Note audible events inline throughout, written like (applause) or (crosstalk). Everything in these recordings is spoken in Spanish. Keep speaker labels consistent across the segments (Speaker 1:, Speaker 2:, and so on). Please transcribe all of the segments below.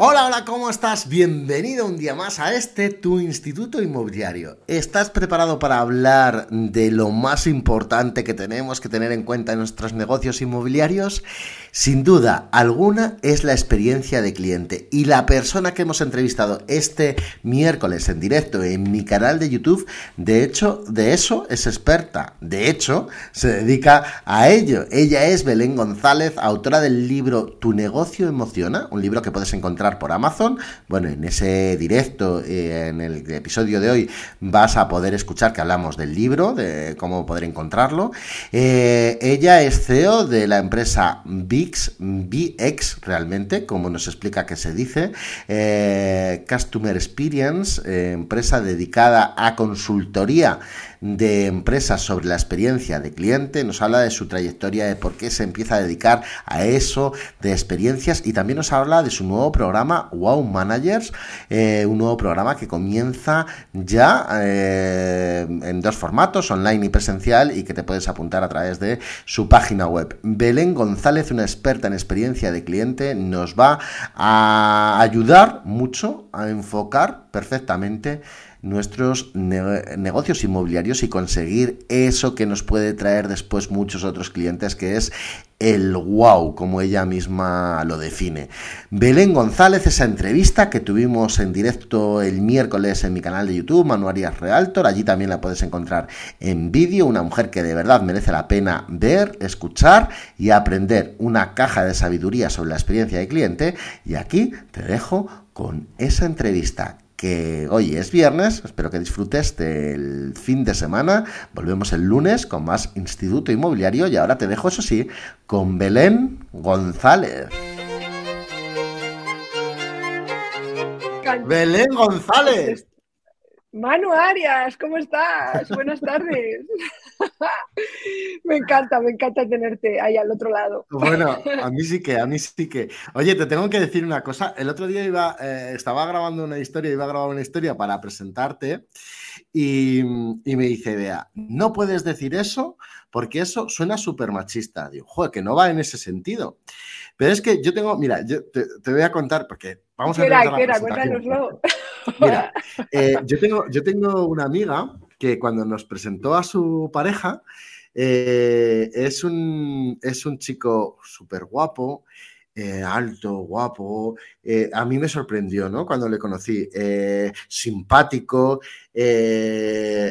Speaker 1: Hola, hola, ¿cómo estás? Bienvenido un día más a este tu instituto inmobiliario. ¿Estás preparado para hablar de lo más importante que tenemos que tener en cuenta en nuestros negocios inmobiliarios? Sin duda alguna es la experiencia de cliente y la persona que hemos entrevistado este miércoles en directo en mi canal de YouTube, de hecho, de eso es experta. De hecho, se dedica a ello. Ella es Belén González, autora del libro Tu negocio emociona, un libro que puedes encontrar por Amazon. Bueno, en ese directo, eh, en el episodio de hoy, vas a poder escuchar que hablamos del libro, de cómo poder encontrarlo. Eh, ella es CEO de la empresa VIX, VX realmente, como nos explica que se dice, eh, Customer Experience, empresa dedicada a consultoría de empresas sobre la experiencia de cliente, nos habla de su trayectoria, de por qué se empieza a dedicar a eso, de experiencias y también nos habla de su nuevo programa Wow Managers, eh, un nuevo programa que comienza ya eh, en dos formatos, online y presencial, y que te puedes apuntar a través de su página web. Belén González, una experta en experiencia de cliente, nos va a ayudar mucho a enfocar perfectamente nuestros negocios inmobiliarios y conseguir eso que nos puede traer después muchos otros clientes, que es el wow, como ella misma lo define. Belén González, esa entrevista que tuvimos en directo el miércoles en mi canal de YouTube, Manuarias Realtor, allí también la puedes encontrar en vídeo, una mujer que de verdad merece la pena ver, escuchar y aprender una caja de sabiduría sobre la experiencia de cliente. Y aquí te dejo con esa entrevista que hoy es viernes, espero que disfrutes del fin de semana, volvemos el lunes con más Instituto Inmobiliario y ahora te dejo, eso sí, con Belén González. Belén González.
Speaker 2: Manu Arias, ¿cómo estás? Buenas tardes. (laughs) (laughs) me encanta, me encanta tenerte ahí al otro lado.
Speaker 1: Bueno, (laughs) a mí sí que, a mí sí que. Oye, te tengo que decir una cosa. El otro día iba, eh, estaba grabando una historia, iba a grabar una historia para presentarte y, me dice, vea, no puedes decir eso porque eso suena súper machista. Digo, joder, que no va en ese sentido. Pero es que yo tengo, mira, yo te, voy a contar porque vamos a ver. Cuéntanoslo. Mira, eh, yo, tengo, yo tengo una amiga que cuando nos presentó a su pareja, eh, es, un, es un chico súper guapo, eh, alto, guapo. a mí me sorprendió, ¿no? Cuando le conocí. simpático,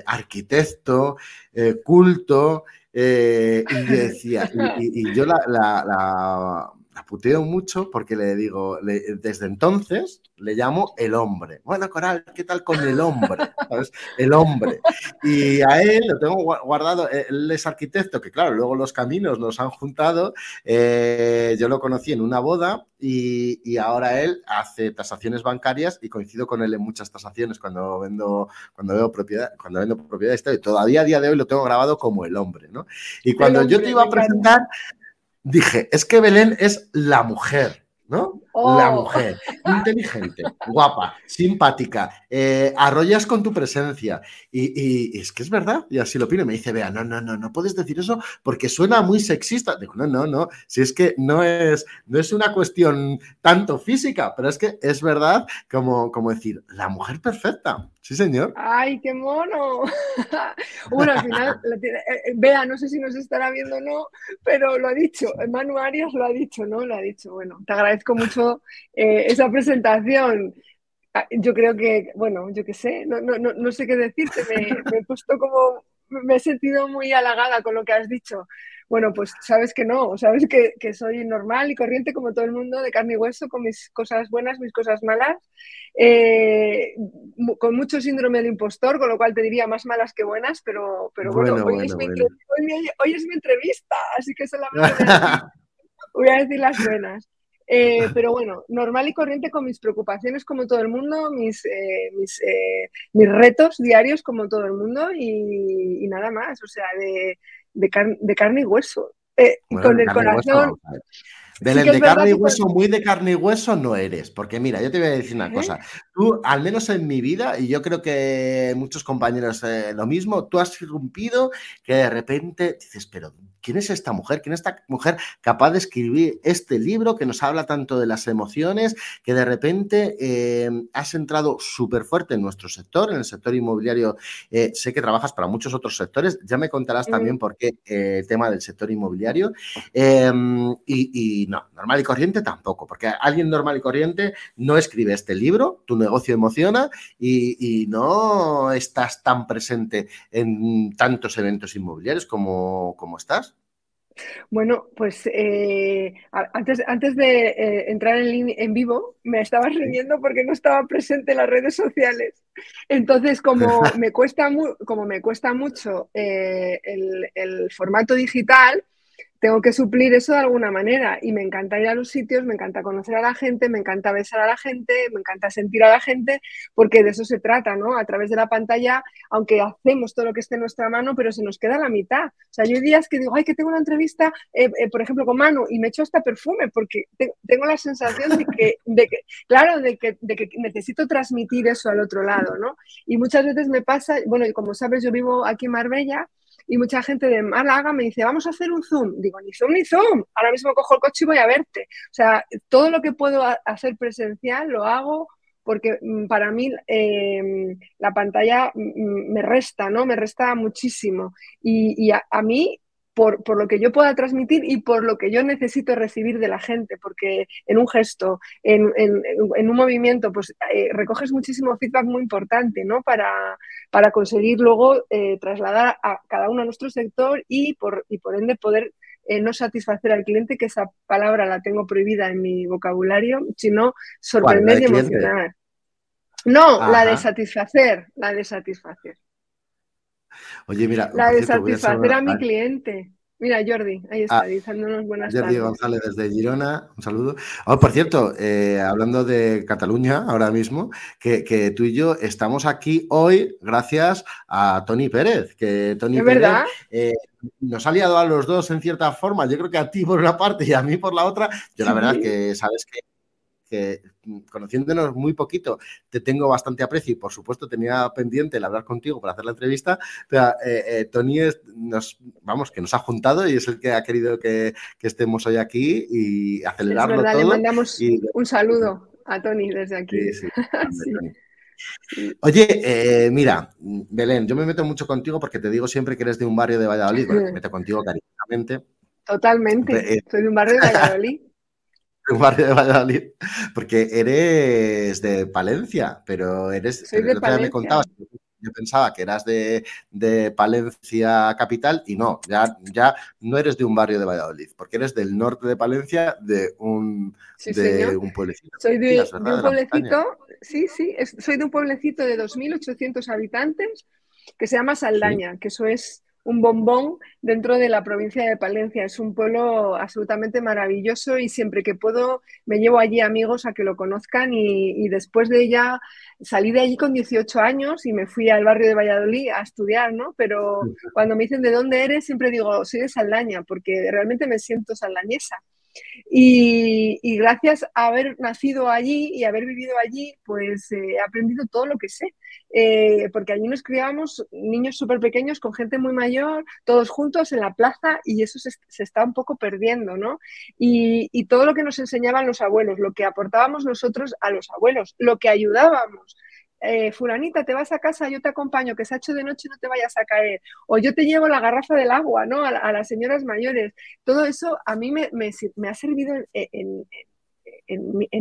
Speaker 1: arquitecto, culto. y decía, y, yo la puteo mucho porque le digo, desde entonces le llamo el hombre. Bueno, Coral, ¿qué tal con el hombre? (laughs) El hombre. Y a él lo tengo guardado, él es arquitecto, que claro, luego los caminos nos han juntado. Eh, yo lo conocí en una boda y, ahora él hace tasaciones bancarias y coincido con él en muchas tasaciones cuando vendo, cuando veo propiedad, cuando vendo propiedades y todavía a día de hoy lo tengo grabado como el hombre, ¿no? Y cuando yo te iba a presentar, dije, es que Belén es la mujer, ¿no? La oh. mujer, inteligente, (laughs) guapa, simpática, eh, arrollas con tu presencia. Y, es que es verdad, y así lo opino. Me dice, vea, no, no, no, no puedes decir eso porque suena muy sexista. Digo, no, no, no, si es que no es, no es una cuestión tanto física, pero es que es verdad como, como decir, la mujer perfecta. Sí, señor.
Speaker 2: ¡Ay, qué mono! (laughs) bueno, al final, vea, eh, eh, no sé si nos estará viendo o no, pero lo ha dicho, Manu Arias lo ha dicho, ¿no? Lo ha dicho. Bueno, te agradezco mucho eh, esa presentación. Ah, yo creo que, bueno, yo qué sé, no, no, no, sé qué decirte, me he puesto como, me he sentido muy halagada con lo que has dicho. Bueno, pues sabes que no, sabes que, soy normal y corriente como todo el mundo, de carne y hueso, con mis cosas buenas, mis cosas malas, eh, con mucho síndrome del impostor, con lo cual te diría más malas que buenas, pero, pero bueno, hoy, es mi entrevista, así que solamente (laughs) voy a decir las buenas. Eh, pero bueno, normal y corriente con mis preocupaciones como todo el mundo, mis, eh, mis, mis retos diarios como todo el mundo y, nada más, o sea, de, de, carne y hueso. Eh, con el corazón.
Speaker 1: de carne y hueso, muy de carne y hueso no eres, porque mira, yo te voy a decir una ¿Eh? cosa. Tú, al menos en mi vida, y yo creo que muchos compañeros eh, lo mismo, tú has irrumpido que de repente dices, pero ¿quién es esta mujer? ¿Quién es esta mujer capaz de escribir este libro que nos habla tanto de las emociones, que de repente eh, has entrado súper fuerte en nuestro sector, en el sector inmobiliario? Eh, sé que trabajas para muchos otros sectores, ya me contarás también por qué eh, el tema del sector inmobiliario. Em, y, y, no, normal y corriente tampoco, porque alguien normal y corriente no escribe este libro, tu negocio emociona, y, y no estás tan presente en tantos eventos inmobiliarios como, como estás.
Speaker 2: Bueno, pues eh, antes, antes de eh, entrar en, en, vivo me estabas riendo porque no estaba presente en las redes sociales. Entonces, como (laughs) me cuesta, como me cuesta mucho eh, el, el, formato digital, tengo que suplir eso de alguna manera y me encanta ir a los sitios, me encanta conocer a la gente, me encanta besar a la gente, me encanta sentir a la gente, porque de eso se trata, ¿no? A través de la pantalla, aunque hacemos todo lo que esté en nuestra mano, pero se nos queda la mitad. O sea, yo hay días que digo, ay, que tengo una entrevista, eh, eh, por ejemplo, con Manu y me echo hasta perfume, porque tengo la sensación de que, de que claro, de que, de que necesito transmitir eso al otro lado, ¿no? Y muchas veces me pasa, bueno, y como sabes, yo vivo aquí en Marbella, y mucha gente de Málaga me dice, vamos a hacer un Zoom. Digo, ni Zoom ni Zoom, ahora mismo cojo el coche y voy a verte. O sea, todo lo que puedo hacer presencial lo hago porque mm, para mí em, la pantalla mm, mm, me resta, ¿no? Me resta muchísimo. Y, a, mí por, lo que yo pueda transmitir y por lo que yo necesito recibir de la gente, porque en un gesto, en, un movimiento, pues eh, recoges muchísimo feedback muy importante, ¿no? Para, para conseguir luego eh, trasladar a cada uno a nuestro sector y por, y por ende poder eh, no satisfacer al cliente, que esa palabra la tengo prohibida en mi vocabulario, sino sorprender y emocionar. No, la de satisfacer, la de satisfacer.
Speaker 1: Oye, mira.
Speaker 2: La de satisfacer a, mi cliente. Mira, Jordi, ahí está, ah, diciéndonos buenas
Speaker 1: Jordi
Speaker 2: tardes.
Speaker 1: González desde Girona, un saludo. Oh, por cierto, eh, hablando de Cataluña ahora mismo, que, tú y yo estamos aquí hoy gracias a Tony Pérez, que Tony Pérez eh, nos ha liado a los dos en cierta forma. Yo creo que a ti por una parte y a mí por la otra. Yo la verdad es que sabes que que mm, conociéndonos muy poquito, te tengo bastante aprecio y por supuesto tenía pendiente el hablar contigo para hacer la entrevista, pero eh, eh, Tony nos, vamos, que nos ha juntado y es el que ha querido que, estemos hoy aquí y acelerarlo todo.
Speaker 2: Le mandamos un saludo a Tony desde aquí. (laughs)
Speaker 1: Oye, eh, mira, Belén, yo me meto mucho contigo porque te digo siempre que eres de un barrio de Valladolid, me meto contigo (laughs) cariñosamente.
Speaker 2: Totalmente, soy de un barrio de (laughs) Valladolid. (laughs)
Speaker 1: un barrio de Valladolid, porque eres de Palencia, pero eres,
Speaker 2: Soy de Palencia. me contabas,
Speaker 1: yo pensaba que eras de, de, Palencia capital y no, ya, ya no eres de un barrio de Valladolid, porque eres del norte de Palencia, de un, de un pueblecito.
Speaker 2: Soy de, un pueblecito, sí, sí, soy de un pueblecito de 2.800 habitantes que se llama Saldaña, que eso es un bombón dentro de la provincia de Palencia. Es un pueblo absolutamente maravilloso y siempre que puedo me llevo allí amigos a que lo conozcan y, después de ella salí de allí con 18 años y me fui al barrio de Valladolid a estudiar, ¿no? Pero cuando me dicen de dónde eres, siempre digo, soy de Saldaña, porque realmente me siento saldañesa. Y, gracias a haber nacido allí y haber vivido allí, pues eh, he aprendido todo lo que sé. Eh, porque allí nos criábamos niños súper pequeños con gente muy mayor, todos juntos en la plaza y eso se, está un poco perdiendo, ¿no? Y, y todo lo que nos enseñaban los abuelos, lo que aportábamos nosotros a los abuelos, lo que ayudábamos eh, fulanita, te vas a casa, yo te acompaño, que se ha hecho de noche, no te vayas a caer, o yo te llevo la garrafa del agua, ¿no? A, las señoras mayores. Todo eso a mí me, ha servido en,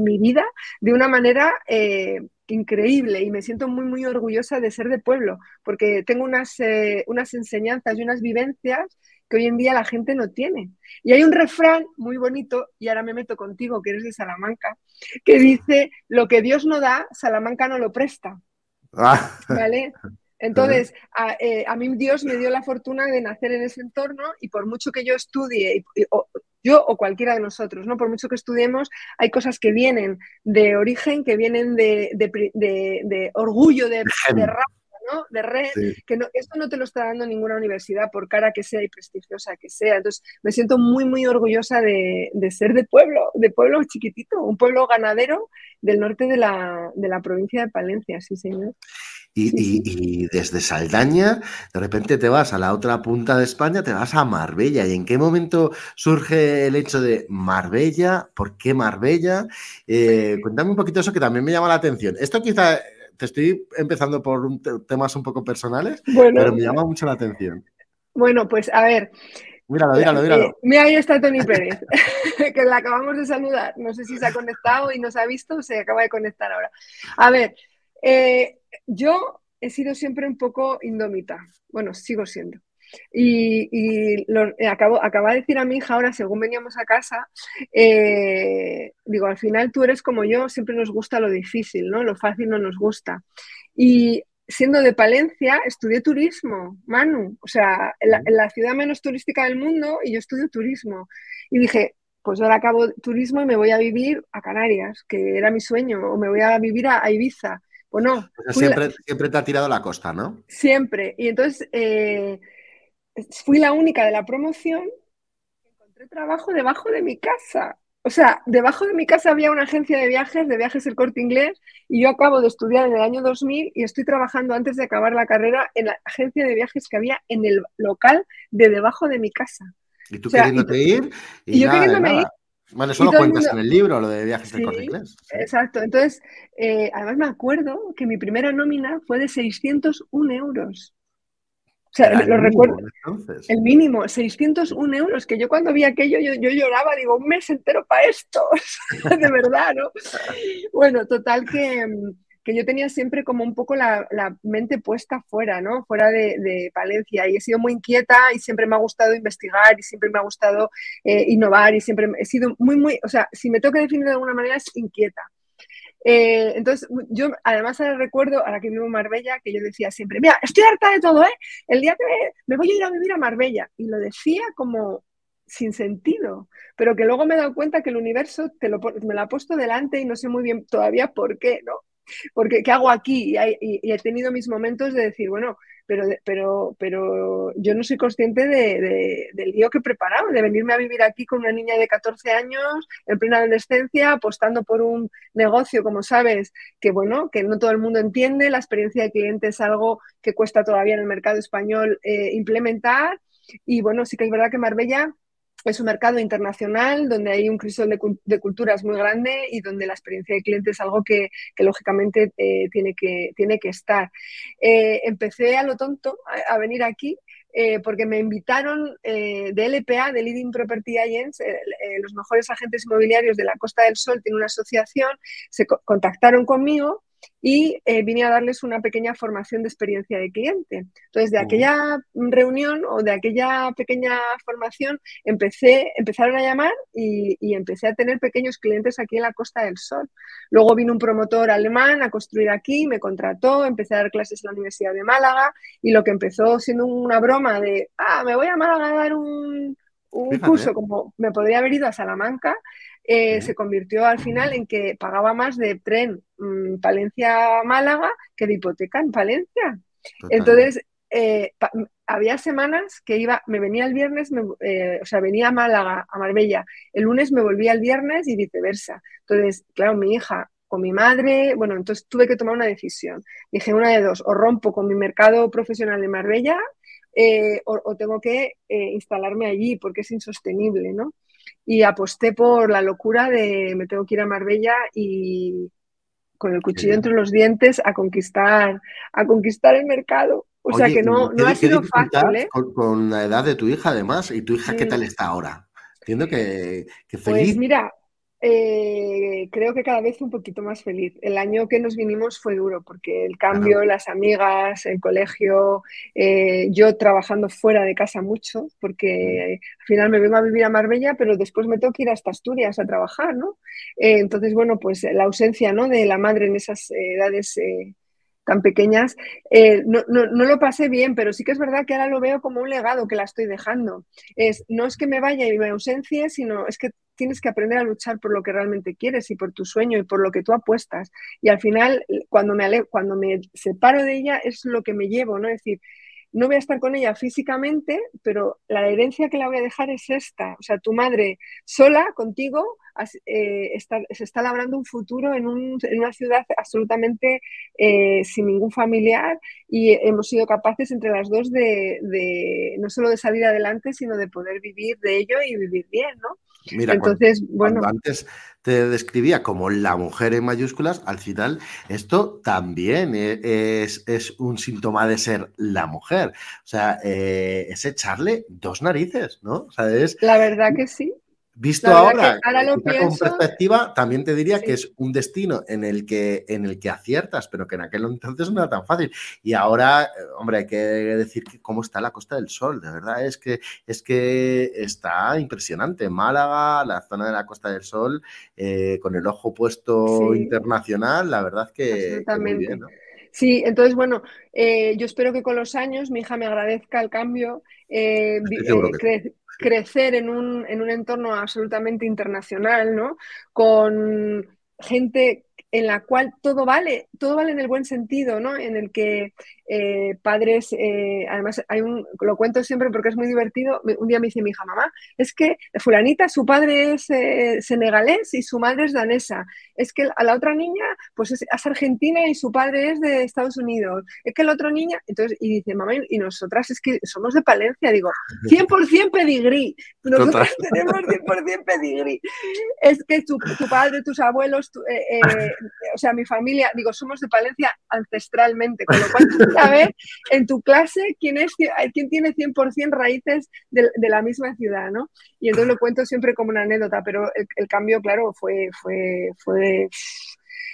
Speaker 2: mi vida de una manera eh, increíble y me siento muy, muy orgullosa de ser de pueblo, porque tengo unas, eh, unas enseñanzas y unas vivencias que hoy en día la gente no tiene. Y hay un refrán muy bonito, y ahora me meto contigo, que eres de Salamanca, que dice, lo que Dios no da, Salamanca no lo presta. Ah. ¿Vale? (laughs) Entonces, eh, a, mí Dios me dio la fortuna de nacer en ese entorno y por mucho que yo estudie, yo o cualquiera de nosotros, ¿no? Por mucho que estudiemos, hay cosas que vienen de origen, que vienen de, orgullo, de, de raza, de red, que no, esto no te lo está dando ninguna universidad, por cara que sea y prestigiosa que sea. Entonces, me siento muy, muy orgullosa de, ser de pueblo, de pueblo chiquitito, un pueblo ganadero del norte de la, provincia de Palencia, sí, señor.
Speaker 1: Y, desde Saldaña, de repente te vas a la otra punta de España, te vas a Marbella. ¿Y en qué momento surge el hecho de Marbella? ¿Por qué Marbella? Eh, cuéntame un poquito eso que también me llama la atención. Esto quizá te estoy empezando por temas un poco personales, pero me llama mucho la atención.
Speaker 2: Bueno, pues a ver.
Speaker 1: Míralo, míralo, míralo. Eh,
Speaker 2: mira, ahí está Tony Pérez, (laughs) que la acabamos de saludar. No sé si se ha conectado y nos ha visto, se acaba de conectar ahora. A ver, eh, yo he sido siempre un poco indómita. Bueno, sigo siendo. Y, lo, eh, acabo, acaba de decir a mi hija ahora, según veníamos a casa, eh, digo, al final tú eres como yo, siempre nos gusta lo difícil, ¿no? Lo fácil no nos gusta. Y siendo de Palencia, estudié turismo, Manu, o sea, en la, ciudad menos turística del mundo y yo estudio turismo. Y dije, pues ahora acabo turismo y me voy a vivir a Canarias, que era mi sueño, o me voy a vivir a Ibiza. Pues no.
Speaker 1: siempre, siempre te ha tirado la costa, ¿no?
Speaker 2: Siempre. Y entonces eh, fui la única de la promoción que encontré trabajo debajo de mi casa. O sea, debajo de mi casa había una agencia de viajes, de viajes el corte inglés, y yo acabo de estudiar en el año 2000 y estoy trabajando antes de acabar la carrera en la agencia de viajes que había en el local de debajo de mi casa.
Speaker 1: Y tú queriéndote ir.
Speaker 2: Y, yo queriéndome ir.
Speaker 1: Bueno, eso lo cuentas en el libro, lo de viajes del corte inglés.
Speaker 2: Exacto. Entonces, eh, además me acuerdo que mi primera nómina fue de 601 euros. O sea, lo recuerdo. El mínimo, 601 euros, que yo cuando vi aquello, yo, yo lloraba, digo, un mes entero para esto. (laughs) de verdad, ¿no? Bueno, total que que yo tenía siempre como un poco la, mente puesta fuera, ¿no? Fuera de, Palencia. Y he sido muy inquieta y siempre me ha gustado investigar y siempre me ha gustado eh, innovar y siempre he sido muy, muy, o sea, si me tengo que definir de alguna manera es inquieta. Eh, entonces, yo además recuerdo, ahora que vivo en Marbella, que yo decía siempre, mira, estoy harta de todo, ¿eh? El día que me, voy a ir a vivir a Marbella. Y lo decía como sin sentido, pero que luego me he dado cuenta que el universo te lo, me lo ha puesto delante y no sé muy bien todavía por qué, ¿no? porque ¿qué hago aquí? Y, he tenido mis momentos de decir, bueno, pero, pero, pero yo no soy consciente de, del lío que he preparado, de venirme a vivir aquí con una niña de 14 años, en plena adolescencia, apostando por un negocio, como sabes, que bueno, que no todo el mundo entiende, la experiencia de cliente es algo que cuesta todavía en el mercado español eh, implementar. Y bueno, sí que es verdad que Marbella es un mercado internacional donde hay un crisol de, culturas muy grande y donde la experiencia de cliente es algo que, lógicamente eh, tiene, que, tiene que estar. Eh, empecé a lo tonto a, venir aquí eh, porque me invitaron de LPA, de Leading Property Agents, los mejores agentes inmobiliarios de la Costa del Sol, tiene una asociación, se contactaron conmigo y eh, vine a darles una pequeña formación de experiencia de cliente. Entonces, de aquella reunión o de aquella pequeña formación, empecé, empezaron a llamar y, empecé a tener pequeños clientes aquí en la Costa del Sol. Luego vino un promotor alemán a construir aquí, me contrató, empecé a dar clases en la Universidad de Málaga y lo que empezó siendo una broma de, ah, me voy a Málaga a dar un, un curso como me podría haber ido a Salamanca, eh, se convirtió al final en que pagaba más de tren mm, Palencia-Málaga que de hipoteca en Palencia. Entonces, eh, había semanas que iba, me venía el viernes, eh, o sea, venía a Málaga, a Marbella, el lunes me volvía el viernes y viceversa. Entonces, claro, mi hija con mi madre, bueno, entonces tuve que tomar una decisión. Dije una de dos, o rompo con mi mercado profesional en Marbella o, o, tengo que instalarme allí porque es insostenible, ¿no? y aposté por la locura de me tengo que ir a Marbella y con el cuchillo entre los dientes a conquistar, a conquistar el mercado. O sea que no, no ha sido fácil. ¿eh?
Speaker 1: Con, la edad de tu hija, además, y tu hija, ¿qué tal está ahora? Entiendo que, que
Speaker 2: pues
Speaker 1: feliz.
Speaker 2: Pues mira, eh, creo que cada vez un poquito más feliz. El año que nos vinimos fue duro porque el cambio, las amigas, el colegio, eh, yo trabajando fuera de casa mucho, porque al final me vengo a vivir a Marbella, pero después me tengo que ir hasta Asturias a trabajar, ¿no? Eh, entonces, bueno, pues la ausencia ¿no? de la madre en esas edades tan pequeñas, no, no, no, lo pasé bien, pero sí que es verdad que ahora lo veo como un legado que la estoy dejando. Es, no es que me vaya y me ausencie, sino es que tienes que aprender a luchar por lo que realmente quieres y por tu sueño y por lo que tú apuestas. Y al final, cuando me, cuando me separo de ella, es lo que me llevo, ¿no? Es decir, no voy a estar con ella físicamente, pero la herencia que la voy a dejar es esta. O sea, tu madre sola, contigo, eh, se está labrando un futuro en, una ciudad absolutamente eh, sin ningún familiar y hemos sido capaces entre las dos de, no solo de salir adelante, sino de poder vivir de ello y vivir bien, ¿no?
Speaker 1: Mira, Entonces, bueno. antes te describía como la mujer en mayúsculas, al final esto también e, es, un síntoma de ser la mujer. O sea, eh, es echarle dos narices, ¿no?
Speaker 2: La verdad que sí.
Speaker 1: Visto ahora, con perspectiva, también te diría que es un destino en el, que, en el que aciertas, pero que en aquel entonces no era tan fácil. Y ahora, eh, hombre, hay que decir que cómo está la Costa del Sol, de verdad, es que, es que está impresionante. Málaga, la zona de la Costa del Sol, eh, con el ojo puesto internacional, la verdad que, muy bien,
Speaker 2: Sí, entonces, bueno, eh, yo espero que con los años mi hija me agradezca el cambio, eh, crecer en un, en un entorno absolutamente internacional, ¿no? Con gente en la cual todo vale, todo vale en el buen sentido, ¿no? En el que eh, padres, eh, además hay un, lo cuento siempre porque es muy divertido, un día me dice mi hija, mamá, es que fulanita, su padre es eh, senegalés y su madre es danesa, es que a la otra niña, pues es, argentina y su padre es de Estados Unidos, es que la otra niña, entonces, y dice, mamá, y nosotras es que somos de Palencia, digo, 100% pedigrí, nosotras (laughs) tenemos 100% pedigrí, es que tu, padre, tus abuelos, o sea, mi familia, digo, somos de Palencia ancestralmente, con lo cual (laughs) a ver en tu clase quién, es, quién tiene 100% raíces de, la misma ciudad, ¿no? Y entonces lo cuento siempre como una anécdota, pero el, cambio, claro, fue, fue, fue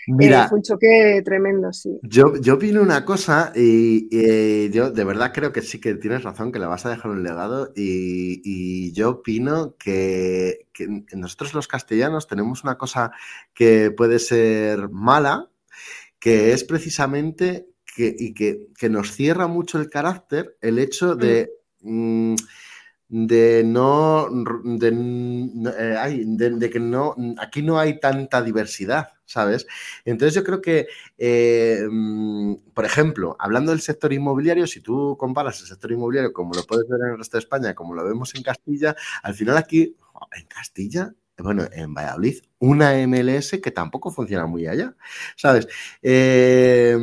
Speaker 2: Mira, fue un choque tremendo, sí.
Speaker 1: Yo, yo opino una cosa y, yo de verdad creo que sí que tienes razón, que le vas a dejar un legado y, yo opino que, que, nosotros los castellanos tenemos una cosa que puede ser mala, que es precisamente y que, nos cierra mucho el carácter el hecho de, mm, de no, eh, de, que no, aquí no hay tanta diversidad, ¿sabes? Entonces yo creo que, eh, mm, por ejemplo, hablando del sector inmobiliario, si tú comparas el sector inmobiliario como lo puedes ver en el resto de España, como lo vemos en Castilla, al final aquí, en Castilla, bueno, en Valladolid, una MLS que tampoco funciona muy allá, ¿sabes? Eh,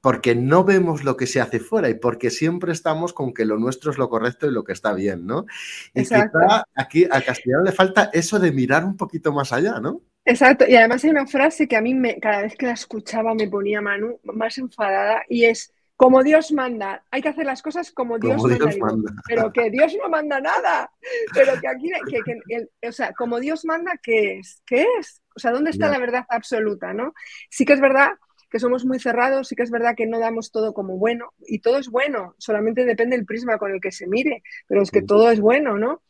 Speaker 1: porque no vemos lo que se hace fuera y porque siempre estamos con que lo nuestro es lo correcto y lo que está bien, ¿no? Y quizá aquí a castellano le falta eso de mirar un poquito más allá, ¿no?
Speaker 2: Exacto, y además hay una frase que a mí me, cada vez que la escuchaba me ponía Manu más enfadada y es como Dios manda, hay que hacer las cosas como Dios, manda, pero que Dios no manda nada, pero que aquí, que, o sea, como Dios manda, ¿qué es? ¿Qué es? O sea, ¿dónde está la verdad absoluta, no? Sí que es verdad que somos muy cerrados, sí que es verdad que no damos todo como bueno, y todo es bueno, solamente depende del prisma con el que se mire, pero es que todo es bueno, ¿no?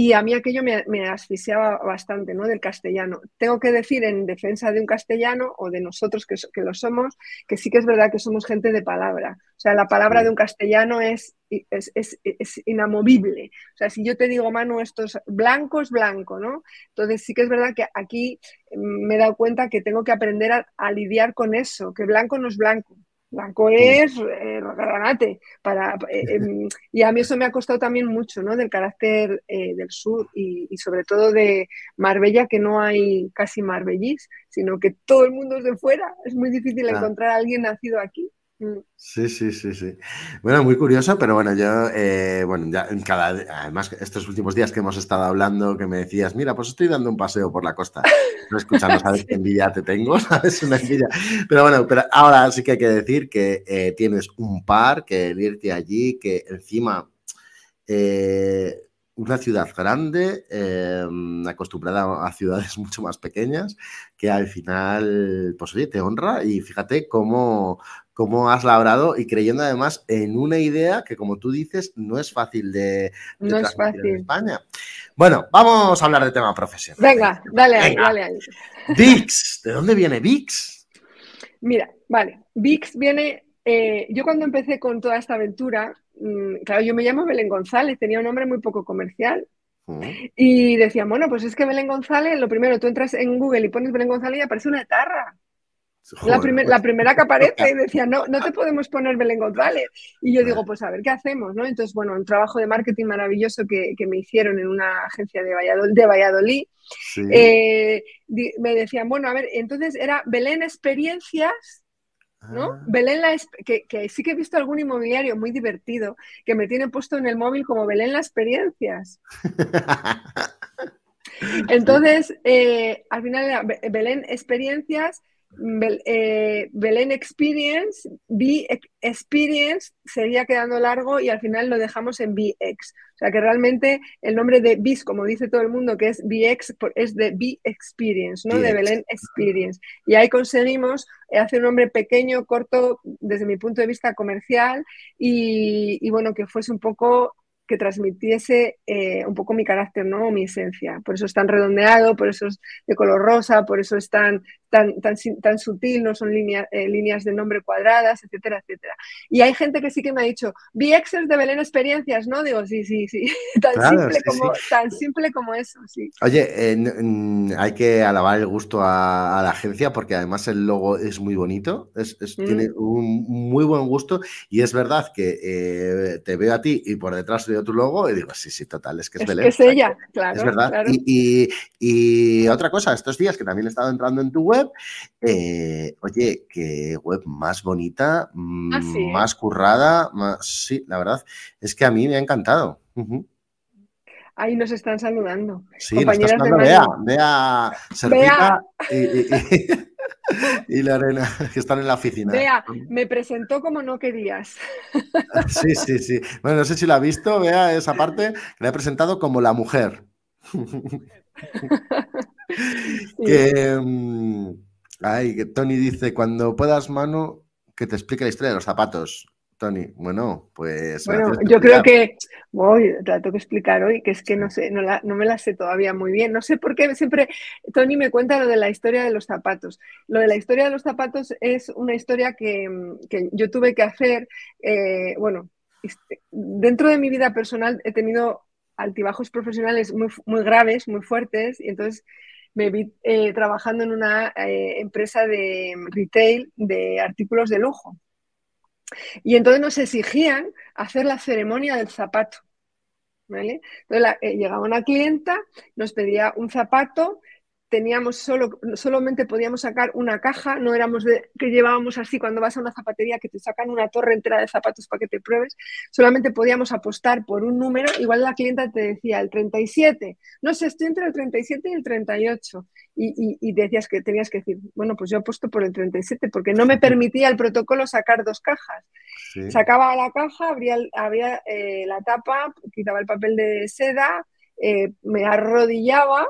Speaker 2: Y a mí aquello me, asfixiaba bastante, ¿no? Del castellano. Tengo que decir en defensa de un castellano o de nosotros que, que, lo somos, que sí que es verdad que somos gente de palabra. O sea, la palabra de un castellano es, es, es, inamovible. O sea, si yo te digo, Manu, esto es blanco, es blanco, ¿no? Entonces sí que es verdad que aquí me he dado cuenta que tengo que aprender a, a lidiar con eso, que blanco no es blanco. Blanco es eh, granate. Para, eh, em, y a mí eso me ha costado también mucho, ¿no? Del carácter eh, del sur y, sobre todo de Marbella, que no hay casi marbellís, sino que todo el mundo es de fuera. Es muy difícil encontrar a alguien nacido aquí.
Speaker 1: Mm. Sí, sí, sí, sí. Bueno, muy curioso, pero bueno, yo, eh, bueno, ya en cada, además estos últimos días que hemos estado hablando, que me decías, mira, pues estoy dando un paseo por la costa, no escuchando, sabes qué envidia te tengo, (laughs) sabes, una envidia. Pero bueno, pero ahora sí que hay que decir que eh, tienes un par, que el allí, que encima eh, una ciudad grande, acostumbrada a ciudades (laughs) mucho más pequeñas, que al final, pues oye, te honra y fíjate cómo, cómo has labrado y creyendo además en una idea que, como tú dices, no es fácil de,
Speaker 2: no es fácil. en
Speaker 1: España. Bueno, vamos a hablar de tema profesional.
Speaker 2: Venga, dale ahí, dale ahí.
Speaker 1: VIX, ¿de dónde viene VIX?
Speaker 2: Mira, vale, VIX viene, eh, yo cuando empecé con toda esta aventura, mm, claro, yo me llamo Belén González, tenía un nombre muy poco comercial, mm. y decía, bueno, pues es que Belén González, lo primero, tú entras en Google y pones Belén González y aparece una La, la, primera que aparece y decía, no, no te podemos poner Belén González. Y yo digo, pues a ver, ¿qué hacemos? ¿no? Entonces, bueno, un trabajo de marketing maravilloso que, que me hicieron en una agencia de Valladolid, de Valladolid eh, me decían, bueno, a ver, entonces era Belén Experiencias, ¿no? Ah. Belén la, que, que, sí que he visto algún inmobiliario muy divertido que me tiene puesto en el móvil como Belén las Experiencias. (laughs) Entonces, eh, al final era Belén Experiencias eh, Belén Experience, B Experience sería quedando largo y al final lo dejamos en BX. O sea que realmente el nombre de BIS, como dice todo el mundo, que es BX, es de B Experience, ¿no? De Belén Experience. Y ahí conseguimos hacer un nombre pequeño, corto, desde mi punto de vista comercial y, y bueno, que fuese un poco que transmitiese eh, un poco mi carácter, ¿no? mi esencia. Por eso es tan redondeado, por eso es de color rosa, por eso es tan, tan, tan, tan sutil, no son eh, líneas de nombre cuadradas, etcétera, etcétera. Y hay gente que sí que me ha dicho, vi exes de Belén Experiencias, ¿no? Digo, sí, sí, sí, (laughs) tan, simple, como, tan simple como eso, sí.
Speaker 1: Oye, hay que alabar el gusto a, la agencia porque además el logo es muy bonito, es, tiene mm. un muy buen gusto y es verdad que eh, te veo a ti y por detrás de tu logo y digo, sí, sí, total, es que es,
Speaker 2: Belén. Es ella, claro.
Speaker 1: Es verdad. Y, otra cosa, estos días que también he estado entrando en tu web, eh, oye, qué web más bonita, mm, ah, más currada, más, sí, la verdad, es que a mí me ha encantado.
Speaker 2: Ahí nos están saludando.
Speaker 1: Sí, Compañeras nos saludando, vea, vea, Y, (laughs) y la arena, (laughs) que están en la oficina.
Speaker 2: Vea, me presentó como no querías. (laughs)
Speaker 1: Sí, sí, sí. Bueno, no sé si la ha visto, vea esa parte, la he presentado como la mujer. que, mm, ay, que Tony dice, cuando puedas, mano, que te explique la historia de los zapatos. Tony, bueno, pues...
Speaker 2: Bueno, yo creo que voy, la tengo que explicar hoy, que es que no sé, no, no, me la sé todavía muy bien. No sé por qué siempre Tony me cuenta lo de la historia de los zapatos. Lo de la historia de los zapatos es una historia que, que yo tuve que hacer, eh, bueno, este, dentro de mi vida personal he tenido altibajos profesionales muy, muy graves, muy fuertes, y entonces me vi eh, trabajando en una eh, empresa de retail de artículos de lujo. Y entonces nos exigían hacer la ceremonia del zapato. ¿vale? Entonces eh, llegaba una clienta, nos pedía un zapato teníamos solo, solamente podíamos sacar una caja, no éramos de que llevábamos así cuando vas a una zapatería que te sacan una torre entera de zapatos para que te pruebes, solamente podíamos apostar por un número, igual la clienta te decía el 37, no sé, estoy entre el 37 y el 38, y, y, decías que tenías que decir, bueno, pues yo apuesto por el 37, porque no me (laughs) permitía el protocolo sacar dos cajas. Sacaba la caja, abría, abría eh, la tapa, quitaba el papel de seda, eh, me arrodillaba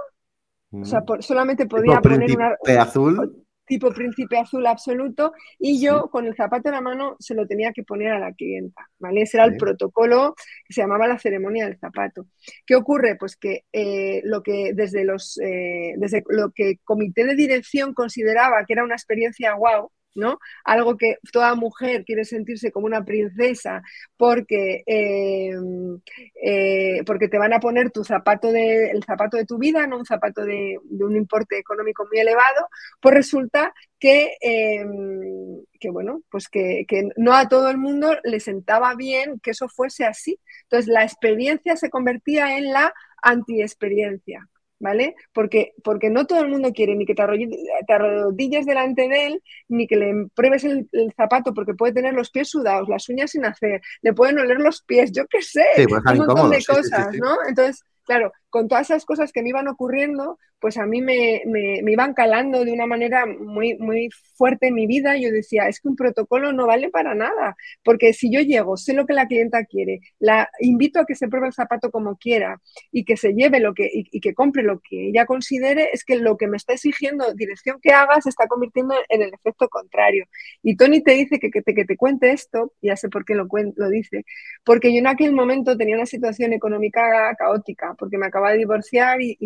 Speaker 2: o sea, solamente podía poner una...
Speaker 1: azul.
Speaker 2: Tipo príncipe azul absoluto y yo con el zapato en la mano se lo tenía que poner a la clienta, ¿vale? Ese era el protocolo que se llamaba la ceremonia del zapato. ¿Qué ocurre? Pues que eh, lo que desde los eh, desde lo que el comité de dirección consideraba que era una experiencia guau, ¿no? Algo que toda mujer quiere sentirse como una princesa porque, eh, eh, porque te van a poner tu zapato de, el zapato de tu vida, no un zapato de, un importe económico muy elevado, pues resulta que, eh, que bueno, pues que, que, no a todo el mundo le sentaba bien que eso fuese así. Entonces la experiencia se convertía en la anti-experiencia. ¿Vale? Porque, porque no todo el mundo quiere ni que te, arrodilles delante de él, ni que le pruebes el, zapato, porque puede tener los pies sudados, las uñas sin hacer, le pueden oler los pies, yo qué sé, un montón de cosas, ¿no? Entonces, claro, con todas esas cosas que me iban ocurriendo, pues a mí me, iban calando de una manera muy, muy fuerte en mi vida. Yo decía, es que un protocolo no vale para nada, porque si yo llego, sé lo que la clienta quiere, la invito a que se pruebe el zapato como quiera y que se lleve lo que, y, que compre lo que ella considere, es que lo que me está exigiendo dirección que haga se está convirtiendo en el efecto contrario. Y Tony te dice que, que, te, que te cuente esto, ya sé por qué lo, lo dice, porque yo en aquel momento tenía una situación económica caótica, porque me acaba de divorciar y,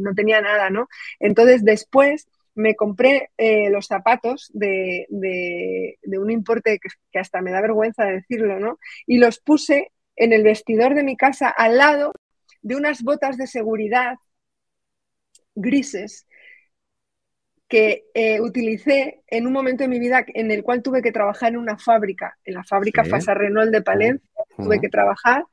Speaker 2: no tenía nada, ¿no? Entonces después me compré eh, los zapatos de, un importe que, hasta me da vergüenza decirlo, ¿no? Y los puse en el vestidor de mi casa al lado de unas botas de seguridad grises que eh, utilicé en un momento de mi vida en el cual tuve que trabajar en una fábrica, en la fábrica Fasa Renault de Palencia, tuve que trabajar.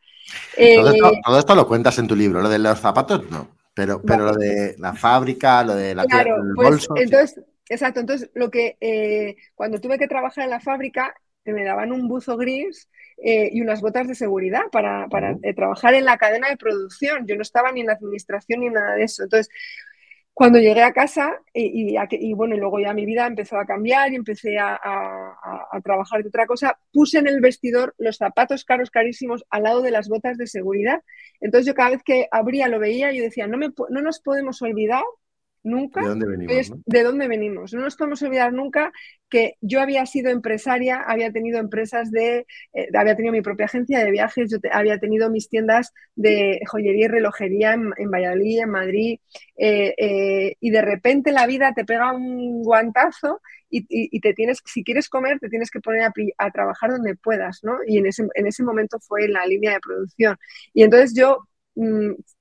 Speaker 1: todo, esto, lo cuentas en tu libro, lo de los zapatos no, pero, pero lo de la fábrica, lo de la
Speaker 2: claro, pues, Entonces, exacto, entonces lo que cuando tuve que trabajar en la fábrica, me daban un buzo gris eh, y unas botas de seguridad para, eh, trabajar en la cadena de producción. Yo no estaba ni en la administración ni nada de eso. Entonces, cuando llegué a casa y, bueno, y luego ya mi vida empezó a cambiar y empecé a, trabajar de otra cosa, puse en el vestidor los zapatos caros, carísimos, al lado de las botas de seguridad. Entonces yo cada vez que abría lo veía y yo decía, no, me, no nos podemos olvidar nunca
Speaker 1: ¿De dónde venimos? ¿no?
Speaker 2: de dónde venimos. No nos podemos olvidar nunca que yo había sido empresaria, había tenido empresas de, eh, había tenido mi propia agencia de viajes, yo había tenido mis tiendas de joyería y relojería en, Valladolid, en Madrid, eh, eh, y de repente la vida te pega un guantazo y, te tienes, si quieres comer, te tienes que poner a, a, trabajar donde puedas, ¿no? Y en ese, en ese momento fue la línea de producción. Y entonces yo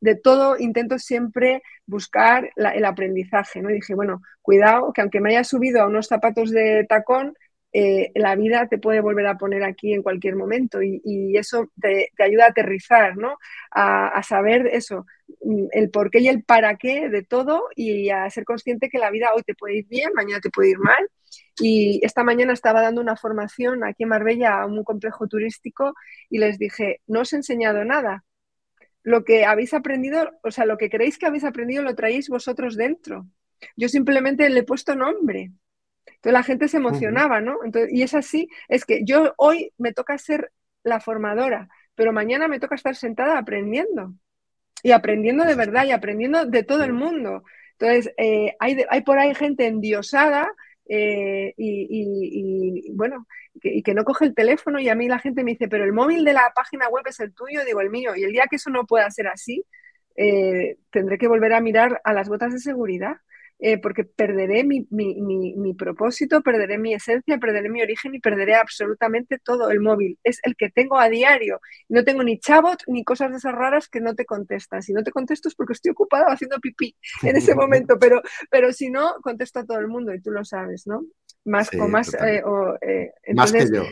Speaker 2: de todo intento siempre buscar el aprendizaje, ¿no? Dije, bueno, cuidado, que aunque me haya subido a unos zapatos de tacón, eh, la vida te puede volver a poner aquí en cualquier momento y, eso te, ayuda a aterrizar, ¿no? A, saber eso, mm, el por qué y el para qué de todo y a ser consciente que la vida hoy te puede ir bien, mañana te puede ir mal. Y esta mañana estaba dando una formación aquí en Marbella a un complejo turístico y les dije, no os he enseñado nada, lo que habéis aprendido, o sea, lo que creéis que habéis aprendido lo traéis vosotros dentro. Yo simplemente le he puesto nombre. Entonces la gente se emocionaba, ¿no? Entonces, y es así, es que yo hoy me toca ser la formadora, pero mañana me toca estar sentada aprendiendo. Y aprendiendo de verdad y aprendiendo de todo el mundo. Entonces, eh, hay, hay por ahí gente endiosada eh, y, bueno, y que no coge el teléfono y a mí la gente me dice, pero el móvil de la página web es el tuyo, digo el mío, y el día que eso no pueda ser así, eh, tendré que volver a mirar a las botas de seguridad eh, porque perderé mi, propósito, perderé mi esencia, perderé mi origen y perderé absolutamente todo. El móvil es el que tengo a diario. No tengo ni chabot ni cosas de esas raras que no te contestan. Si no te contesto es porque estoy ocupada haciendo pipí en ese (laughs) momento, pero, pero si no, contesto a todo el mundo y tú lo sabes, ¿no? Más o más. Eh,
Speaker 1: eh, más que yo.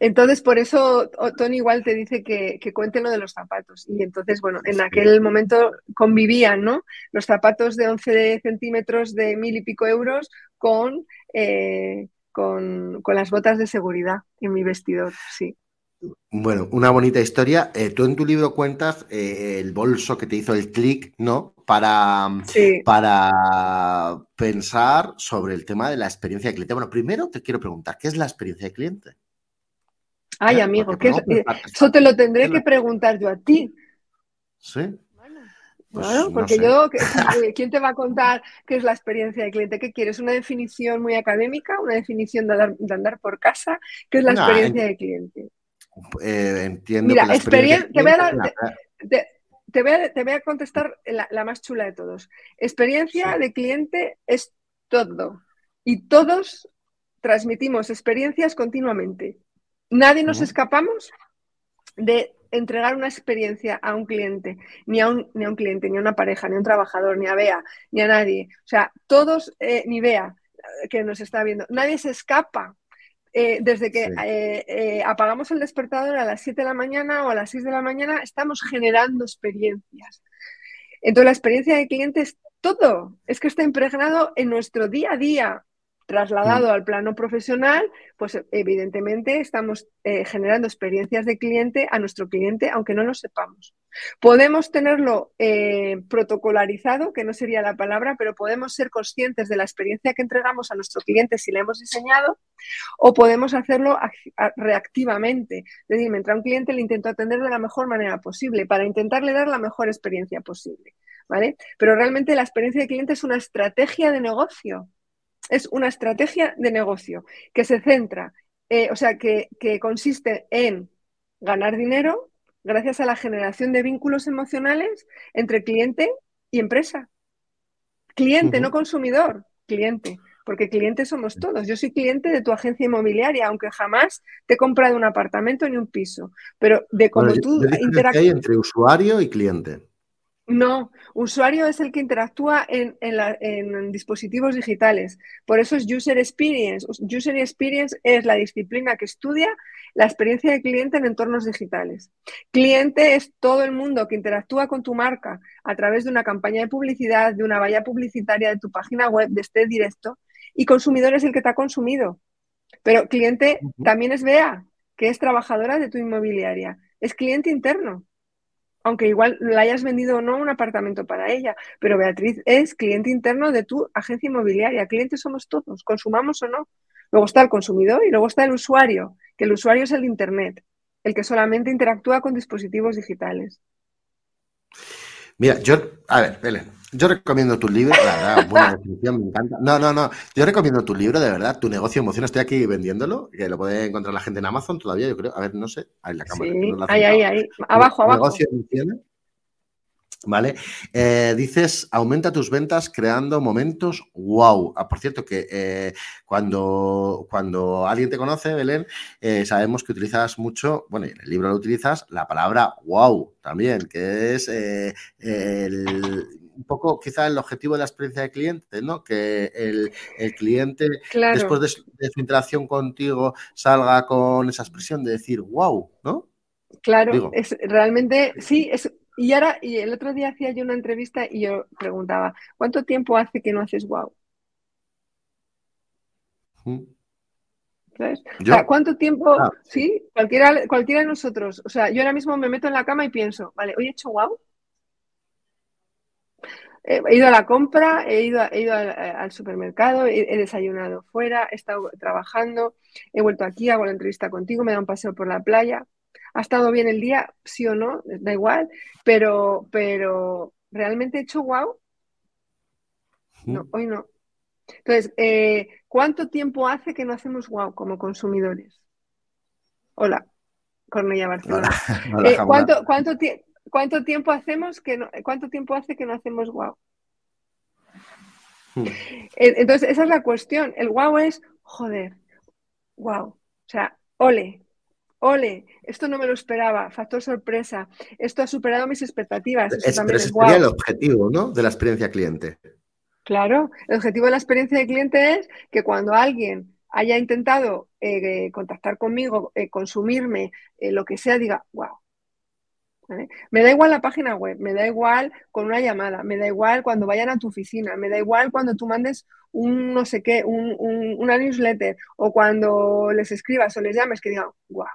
Speaker 2: Entonces, por eso Tony igual te dice que, que, cuente lo de los zapatos. Y entonces, bueno, en aquel momento convivían, ¿no? Los zapatos de 11 centímetros de mil y pico euros con, eh, con, las botas de seguridad en mi vestidor, sí.
Speaker 1: Bueno, una bonita historia. Eh, tú en tu libro cuentas eh, el bolso que te hizo el clic, ¿no? Para, para pensar sobre el tema de la experiencia de cliente. Bueno, primero te quiero preguntar, ¿qué es la experiencia de cliente?
Speaker 2: Ay, amigo, ¿qué eh, eso te lo tendré que preguntar yo a ti.
Speaker 1: Sí.
Speaker 2: Pues porque yo, ¿quién te va a contar qué es la experiencia de cliente? ¿Qué quieres? ¿Una definición muy académica? ¿Una definición de andar, por casa? ¿Qué es la experiencia de cliente?
Speaker 1: Eh, entiendo Mira,
Speaker 2: que experiencia, te, voy a te, voy a, contestar la, más chula de todos. Experiencia de cliente es todo. Y todos transmitimos experiencias continuamente. Nadie nos escapamos de entregar una experiencia a un cliente, ni a un, ni a un cliente, ni a una pareja, ni a un trabajador, ni a Bea, ni a nadie. O sea, todos, eh, ni Bea, eh, que nos está viendo, nadie se escapa. Eh, desde que apagamos el despertador a las 7 de la mañana o a las 6 de la mañana, estamos generando experiencias. Entonces, la experiencia de cliente es todo, es que está impregnado en nuestro día a día, Trasladado mm. al plano profesional, pues evidentemente estamos eh, generando experiencias de cliente a nuestro cliente, aunque no lo sepamos. Podemos tenerlo eh, protocolarizado, que no sería la palabra, pero podemos ser conscientes de la experiencia que entregamos a nuestro cliente si la hemos diseñado, o podemos hacerlo reactivamente. Es decir, mientras un cliente le intento atender de la mejor manera posible para intentarle dar la mejor experiencia posible. ¿Vale? Pero realmente la experiencia de cliente es una estrategia de negocio es una estrategia de negocio que se centra, eh, o sea, que, consiste en ganar dinero gracias a la generación de vínculos emocionales entre cliente y empresa. Cliente, no consumidor, cliente, porque clientes somos todos. Yo soy cliente de tu agencia inmobiliaria, aunque jamás te he comprado un apartamento ni un piso, pero de cómo tú
Speaker 1: interactúas. entre usuario y cliente.
Speaker 2: No, usuario es el que interactúa en, dispositivos digitales. Por eso es User Experience. User Experience es la disciplina que estudia la experiencia de cliente en entornos digitales. Cliente es todo el mundo que interactúa con tu marca a través de una campaña de publicidad, de una valla publicitaria, de tu página web, de este directo. Y consumidor es el que te ha consumido. Pero cliente también es Bea, que es trabajadora de tu inmobiliaria. Es cliente interno aunque igual la hayas vendido o no un apartamento para ella, pero Beatriz es cliente interno de tu agencia inmobiliaria. Clientes somos todos, consumamos o no. Luego está el consumidor y luego está el usuario, que el usuario es el Internet, el que solamente interactúa con dispositivos digitales.
Speaker 1: Mira, yo, a ver, Belén, yo recomiendo tu libro, la verdad, (laughs) buena definición, me encanta. No, no, no, yo recomiendo tu libro, de verdad, tu negocio emoción. Estoy aquí vendiéndolo, que lo puede encontrar la gente en Amazon todavía, yo creo. A ver, no sé, ahí la cámara.
Speaker 2: Sí, ahí, ahí, ahí, abajo, abajo. Negocio emoción.
Speaker 1: ¿Vale? Eh, dices, aumenta tus ventas creando momentos wow. Ah, por cierto, que eh, cuando, cuando alguien te conoce, Belén, eh, sabemos que utilizas mucho, bueno, en el libro lo utilizas, la palabra wow también, que es un poco quizá el objetivo de la experiencia de cliente, ¿no? Que el, cliente, después de su, de su interacción contigo, salga con esa expresión de decir wow, ¿no?
Speaker 2: Claro, es realmente, sí, es y ahora, y el otro día hacía yo una entrevista y yo preguntaba, ¿cuánto tiempo hace que no haces wow? ¿Sabes? O sea, ¿cuánto tiempo? Ah, sí, cualquiera, cualquiera de nosotros. O sea, yo ahora mismo me meto en la cama y pienso, vale, hoy he hecho wow. He ido a la compra, he ido, he ido al, supermercado, he, desayunado fuera, he estado trabajando, he vuelto aquí, hago la entrevista contigo, me da un paseo por la playa ha estado bien el día, sí o no, da igual, pero, pero ¿realmente he hecho wow? No, hoy no. Entonces, eh, ¿cuánto tiempo hace que no hacemos wow como consumidores? Hola, Cornelia Barcelona. (laughs) Eh, ¿cuánto, cuánto, ¿Cuánto tiempo hacemos que no, cuánto tiempo hace que no hacemos wow? Hmm. Entonces, esa es la cuestión. El wow es, joder, wow. O sea, ole, ole, esto no me lo esperaba, factor sorpresa, esto ha superado mis expectativas.
Speaker 1: Es, pero ese sería el objetivo, ¿no? De la experiencia cliente.
Speaker 2: Claro, el objetivo de la experiencia de cliente es que cuando alguien haya intentado eh, contactar conmigo, eh, consumirme, eh, lo que sea, diga, wow. Me da igual la página web, me da igual con una llamada, me da igual cuando vayan a tu oficina, me da igual cuando tú mandes un no sé qué, una newsletter o cuando les escribas o les llames que digan, wow,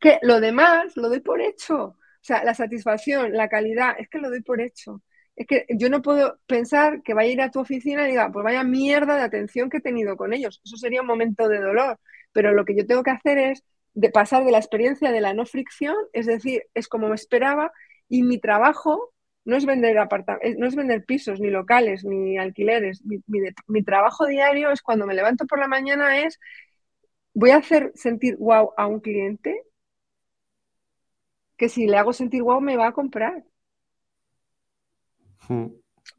Speaker 2: que lo demás lo doy por hecho. O sea, la satisfacción, la calidad, es que lo doy por hecho. Es que yo no puedo pensar que vaya a ir a tu oficina y diga, pues vaya mierda de atención que he tenido con ellos. Eso sería un momento de dolor. Pero lo que yo tengo que hacer es de pasar de la experiencia de la no fricción, es decir, es como me esperaba, y mi trabajo no es vender no es vender pisos, ni locales, ni alquileres. Mi, trabajo diario es cuando me levanto por la mañana es voy a hacer sentir wow a un cliente que si le hago sentir wow me va a comprar. Hmm.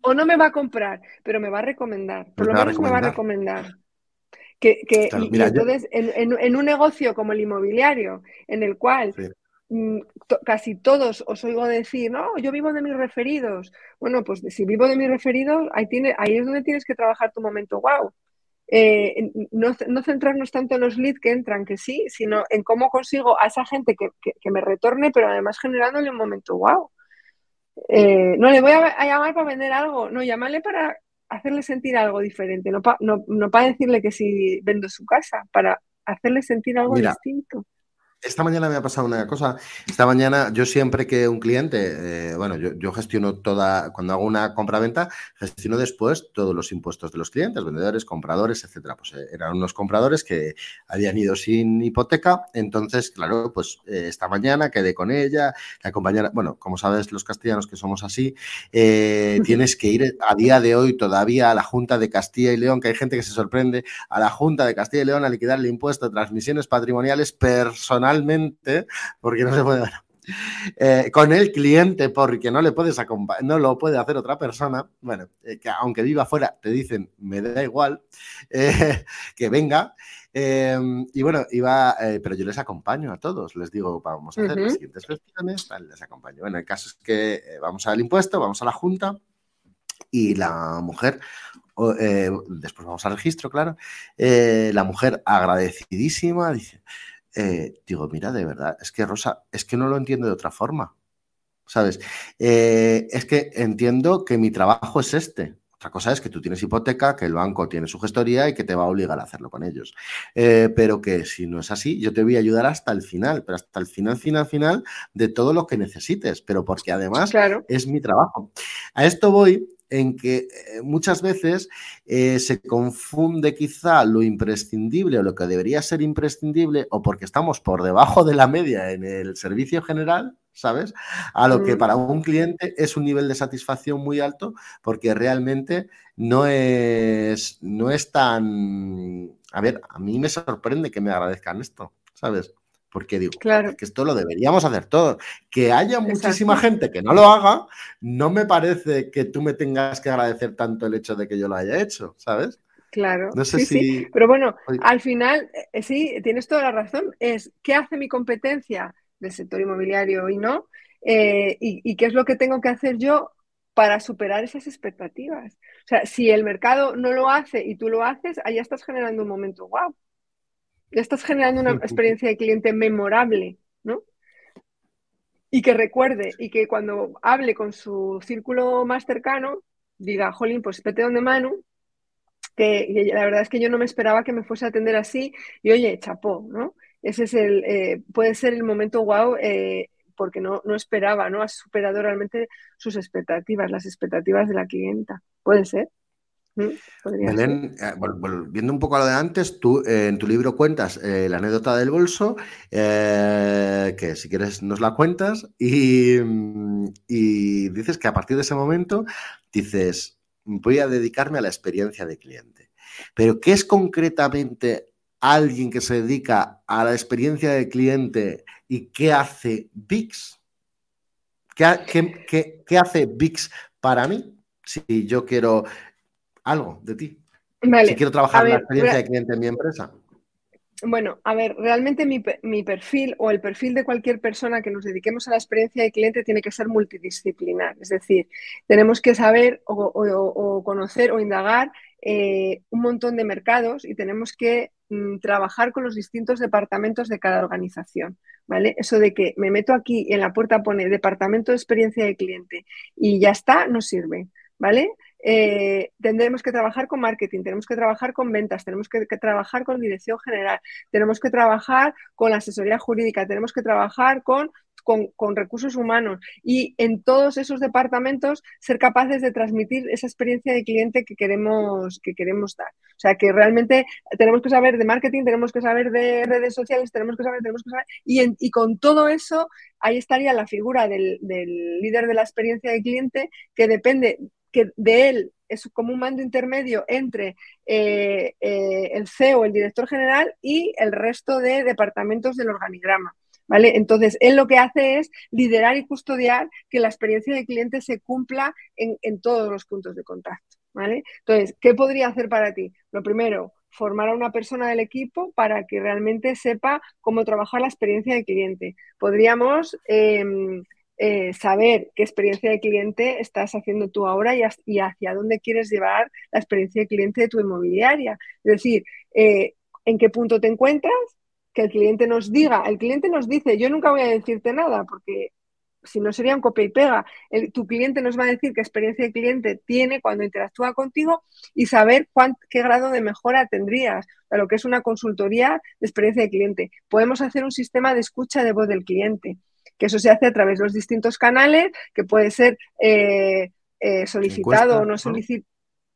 Speaker 2: O no me va a comprar, pero me va a recomendar. Por lo menos me va a recomendar. Que, y, entonces, en, un negocio como el inmobiliario, en el cual mm, casi todos os oigo decir, no, yo vivo de mis referidos. Bueno, pues si vivo de mis referidos, ahí, tiene, ahí es donde tienes que trabajar tu momento wow. Eh, no, centrarnos tanto en los leads que entran, que sí, sino en cómo consigo a esa gente que, me retorne, pero además generándole un momento wow. Eh, no le voy a, llamar para vender algo, no, llamarle para hacerle sentir algo diferente, no, no, para decirle que si vendo su casa, para hacerle sentir algo distinto.
Speaker 1: Esta mañana me ha pasado una cosa. Esta mañana yo siempre que un cliente, eh, bueno, yo, gestiono toda, cuando hago una compra-venta, gestiono después todos los impuestos de los clientes, vendedores, compradores, etcétera. Pues eh, eran unos compradores que habían ido sin hipoteca. Entonces, claro, pues eh, esta mañana quedé con ella, la compañera, bueno, como sabes los castellanos que somos así, (laughs) tienes que ir a día de hoy todavía a la Junta de Castilla y León, que hay gente que se sorprende, a la Junta de Castilla y León a liquidar el impuesto de transmisiones patrimoniales personales porque no se puede eh, con el cliente porque no le puedes no lo puede hacer otra persona, bueno, eh, que aunque viva afuera te dicen me da igual eh, (laughs) que venga Em, y bueno, iba, pero yo les acompaño a todos, les digo, vamos a hacer las siguientes gestiones, les acompaño. Bueno, el caso es que vamos al impuesto, vamos a la junta y la mujer, eh, después vamos al registro, claro, la mujer agradecidísima dice, digo, mira, de verdad, es que Rosa, es que no lo entiendo de otra forma. ¿Sabes? es que entiendo que mi trabajo es este. Otra cosa es que tú tienes hipoteca, que el banco tiene su gestoría y que te va a obligar a hacerlo con ellos. Eh, pero que si no es así, yo te voy a ayudar hasta el final, pero hasta el final, final, final de todo lo que necesites, pero porque además es mi trabajo. A esto voy en que eh, muchas veces eh, se confunde quizá lo imprescindible o lo que debería ser imprescindible o porque estamos por debajo de la media en el servicio general ¿sabes? A lo que para un cliente es un nivel de satisfacción muy alto porque realmente no es, no es tan... A ver, a mí me sorprende que me agradezcan esto, ¿sabes? Porque digo, claro. que esto lo deberíamos hacer todos. Que haya muchísima gente que no lo haga, no me parece que tú me tengas que agradecer tanto el hecho de que yo lo haya hecho, ¿sabes?
Speaker 2: Claro. No sé si... sí. Pero bueno, al final, eh, sí, tienes toda la razón. Es, ¿qué hace mi competencia? del sector inmobiliario y no, eh, y, qué es lo que tengo que hacer yo para superar esas expectativas. O sea, si el mercado no lo hace y tú lo haces, ahí estás generando un momento wow. Ya estás generando una experiencia de cliente memorable, ¿no? Y que recuerde y que cuando hable con su círculo más cercano, diga, jolín, pues vete donde Manu, que, la verdad es que yo no me esperaba que me fuese a atender así, y oye, chapó, ¿no? ese es el, eh, puede ser el momento wow eh, porque no, no, esperaba, ¿no? Ha superado realmente sus expectativas, las expectativas de la clienta. Puede ser.
Speaker 1: ¿Mm? Belén, eh, volviendo un poco a lo de antes, tú en tu libro cuentas la anécdota del bolso, que si quieres nos la cuentas, y, y dices que a partir de ese momento dices, voy a dedicarme a la experiencia de cliente. Pero, ¿qué es concretamente alguien que se dedica a la experiencia del cliente y qué hace VIX? ¿Qué, hace VIX para mí si yo quiero algo de ti? si quiero trabajar en la experiencia del cliente en mi empresa.
Speaker 2: Bueno, a ver, realmente mi, perfil o el perfil de cualquier persona que nos dediquemos a la experiencia de cliente tiene que ser multidisciplinar. Es decir, tenemos que saber o, conocer o indagar eh, un montón de mercados y tenemos que Mm, trabajar con los distintos departamentos de cada organización. ¿Vale? Eso de que me meto aquí y en la puerta pone departamento de experiencia de cliente y ya está, no sirve. ¿Vale? Eh, tendremos que trabajar con marketing, tenemos que trabajar con ventas, tenemos que, trabajar con dirección general, tenemos que trabajar con asesoría jurídica, tenemos que trabajar con con, recursos humanos y en todos esos departamentos ser capaces de transmitir esa experiencia de cliente que queremos, que queremos dar. O sea, que realmente tenemos que saber de marketing, tenemos que saber de redes sociales, tenemos que saber, tenemos que saber. Y, y con todo eso, ahí estaría la figura del, líder de la experiencia de cliente que depende que de él es como un mando intermedio entre eh, eh, el CEO, el director general y el resto de departamentos del organigrama. ¿vale? Entonces, él lo que hace es liderar y custodiar que la experiencia de cliente se cumpla en, todos los puntos de contacto, ¿vale? Entonces, ¿qué podría hacer para ti? Lo primero, formar a una persona del equipo para que realmente sepa cómo trabajar la experiencia de cliente. Podríamos em, eh, saber qué experiencia de cliente estás haciendo tú ahora y, hacia dónde quieres llevar la experiencia de cliente de tu inmobiliaria. Es decir, eh, en qué punto te encuentras, que el cliente nos diga, el cliente nos dice, yo nunca voy a decirte nada, porque si no sería un copia y pega. tu cliente nos va a decir qué experiencia de cliente tiene cuando interactúa contigo y saber qué grado de mejora tendrías, a lo que es una consultoría de experiencia de cliente. Podemos hacer un sistema de escucha de voz del cliente, que eso se hace a través de los distintos canales, que puede ser eh, eh, solicitado o no solicitado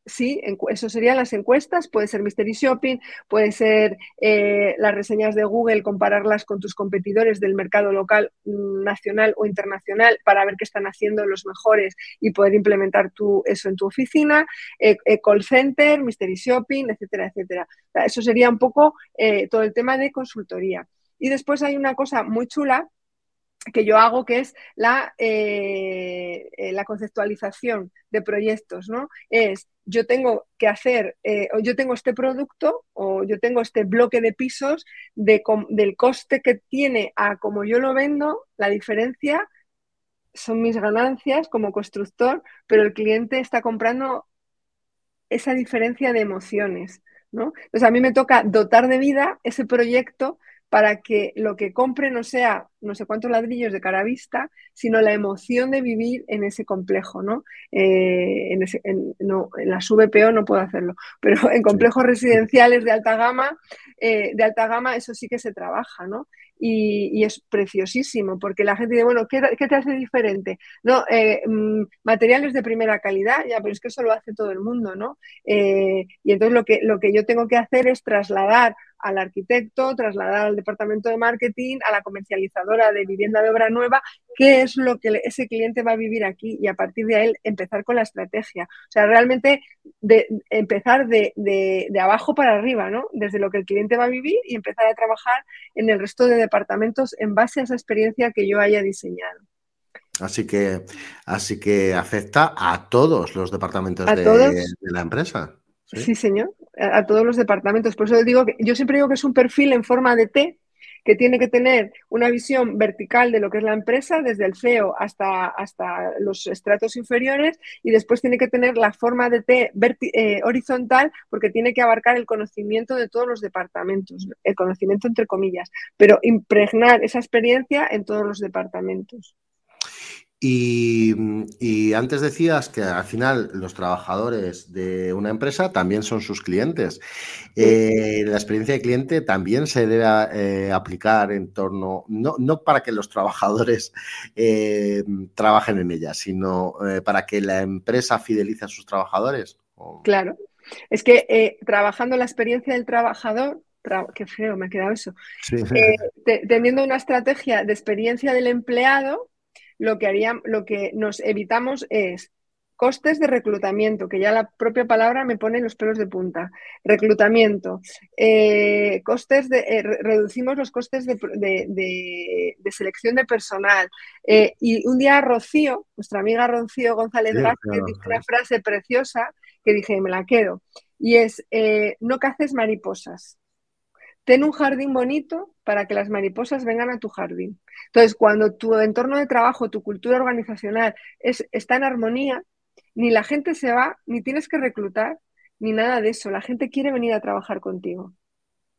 Speaker 2: Sí, eso serían las encuestas, puede ser Mystery Shopping, puede ser eh, las reseñas de Google, compararlas con tus competidores del mercado local, mm, nacional o internacional para ver qué están haciendo los mejores y poder implementar tú eso en tu oficina, eh, eh, call center, Mystery Shopping, etcétera, etcétera. eso sería un poco todo el tema de consultoría. Y después hay una cosa muy chula que yo hago, que es la, eh, eh, la conceptualización de proyectos, ¿no? Es, yo tengo que hacer, eh, o yo tengo este producto, o yo tengo este bloque de pisos, de, del coste que tiene a como yo lo vendo, la diferencia son mis ganancias como constructor, pero el cliente está comprando esa diferencia de emociones, ¿no? Entonces a mí me toca dotar de vida ese proyecto para que lo que compre no sea no sé cuántos ladrillos de cara vista, sino la emoción de vivir en ese complejo, ¿no? Eh, en, las VPO no puedo hacerlo, (laughs) pero en complejos residenciales de alta gama, eh, de alta gama eso sí que se trabaja, ¿no? Y, es preciosísimo, porque la gente dice, bueno, ¿qué, te hace diferente? No, eh, mm, materiales de primera calidad, ya, pero es que eso lo hace todo el mundo, ¿no? y entonces lo que, lo que yo tengo que hacer es trasladar al arquitecto, trasladar al departamento de marketing, a la comercializadora de vivienda de obra nueva, qué es lo que ese cliente va a vivir aquí y a partir de ahí empezar con la estrategia. O sea, realmente de, empezar de, abajo para arriba, ¿no? Desde lo que el cliente va a vivir y empezar a trabajar en el resto de departamentos en base a esa experiencia que yo haya diseñado.
Speaker 1: Así que, así que afecta a todos los departamentos de la empresa.
Speaker 2: Sí, señor, a, todos los departamentos. Por eso digo que yo siempre digo que es un perfil en forma de T que tiene que tener una visión vertical de lo que es la empresa, desde el CEO hasta, hasta los estratos inferiores, y después tiene que tener la forma de T eh, horizontal, porque tiene que abarcar el conocimiento de todos los departamentos, el conocimiento entre comillas, pero impregnar esa experiencia en todos los departamentos.
Speaker 1: Y, antes decías que al final los trabajadores de una empresa también son sus clientes. Eh, la experiencia de cliente también se debe eh, aplicar en torno, no, no, para que los trabajadores eh, trabajen en ella, sino para que la empresa fidelice a sus trabajadores.
Speaker 2: Claro. Es que trabajando la experiencia del trabajador, qué feo me ha quedado eso, teniendo una estrategia de experiencia del empleado, lo que, haría, lo que nos evitamos es costes de reclutamiento, que ya la propia palabra me pone los pelos de punta. Reclutamiento, eh, costes de, eh, reducimos los costes de, selección de personal. Eh, y un día Rocío, nuestra amiga Rocío González Vázquez, dice una frase preciosa que dije, me la quedo, y es, no caces mariposas. Ten un jardín bonito para que las mariposas vengan a tu jardín. Entonces, cuando tu entorno de trabajo, tu cultura organizacional es, está en armonía, ni la gente se va, ni tienes que reclutar, ni nada de eso. La gente quiere venir a trabajar contigo.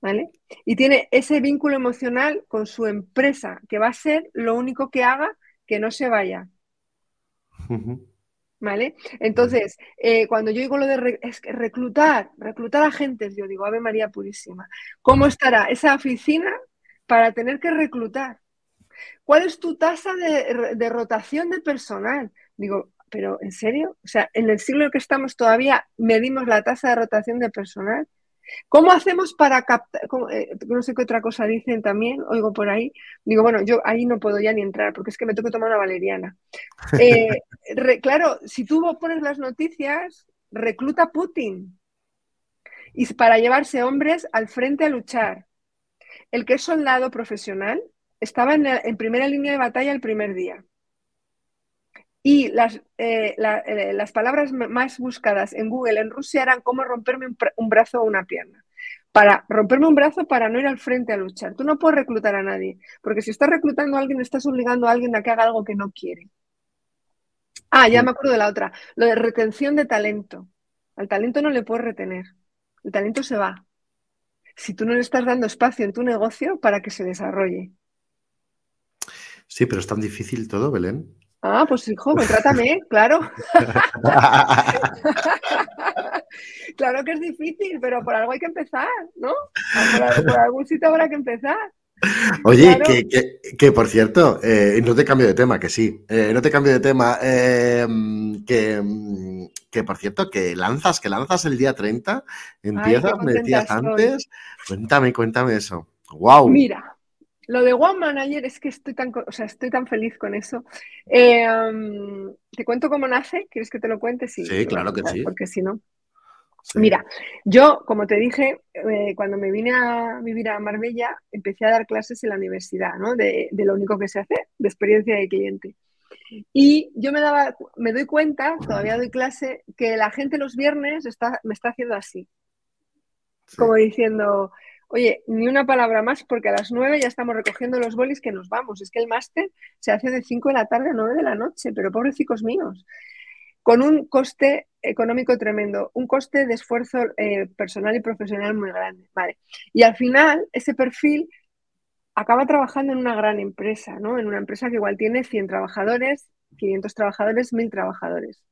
Speaker 2: ¿Vale? Y tiene ese vínculo emocional con su empresa, que va a ser lo único que haga que no se vaya. ¿Vale? Entonces, eh, cuando yo digo lo de reclutar, reclutar agentes, yo digo, Ave María Purísima, ¿cómo estará esa oficina para tener que reclutar? ¿Cuál es tu tasa de, rotación de personal? Digo, pero ¿en serio? O sea, en el siglo en que estamos todavía medimos la tasa de rotación de personal. ¿Cómo hacemos para captar? Eh, no sé qué otra cosa dicen también, oigo por ahí. Digo, bueno, yo ahí no puedo ya ni entrar porque es que me tengo que tomar una valeriana. (laughs) Eh, claro, si tú pones las noticias, recluta Putin. Y para llevarse hombres al frente a luchar. El que es soldado profesional estaba en, primera línea de batalla el primer día. Y las, eh, eh, las, palabras más buscadas en Google en Rusia eran cómo romperme un, brazo o una pierna. Para romperme un brazo para no ir al frente a luchar. Tú no puedes reclutar a nadie, porque si estás reclutando a alguien, estás obligando a alguien a que haga algo que no quiere. Ah, ya me acuerdo de la otra, lo de retención de talento. Al talento no le puedes retener, el talento se va. Si tú no le estás dando espacio en tu negocio para que se desarrolle.
Speaker 1: Sí, pero es tan difícil todo, Belén.
Speaker 2: Ah, pues hijo, contrátame, (laughs) claro. (laughs) claro que es difícil, pero por algo hay que empezar, ¿no? Por, algún sitio habrá que empezar.
Speaker 1: Oye, que, por cierto, eh, no te cambio de tema, que sí, eh, no te cambio de tema, eh, que, que, por cierto, que lanzas, que lanzas el día 30, empiezas, me decías antes, cuéntame, cuéntame eso. Wow.
Speaker 2: Mira, lo de One Manager es que estoy tan, o sea, estoy tan feliz con eso. Eh, ¿Te cuento cómo nace? ¿Quieres que te lo cuente?
Speaker 1: Sí, claro que sí.
Speaker 2: Porque si no. Mira, yo, como te dije, eh, cuando me vine a vivir a Marbella, empecé a dar clases en la universidad, ¿no? De, lo único que se hace, de experiencia de cliente. Y yo me daba, me doy cuenta, todavía doy clase, que la gente los viernes está, me está haciendo así. Como diciendo, oye, ni una palabra más porque a las nueve ya estamos recogiendo los bolis que nos vamos. Es que el máster se hace de cinco de la tarde a nueve de la noche, pero pobrecicos míos con un coste económico tremendo, un coste de esfuerzo eh, personal y profesional muy grande. Vale. Y al final, ese perfil acaba trabajando en una gran empresa, ¿no? En una empresa que igual tiene 100 trabajadores, 500 trabajadores, 1000 trabajadores.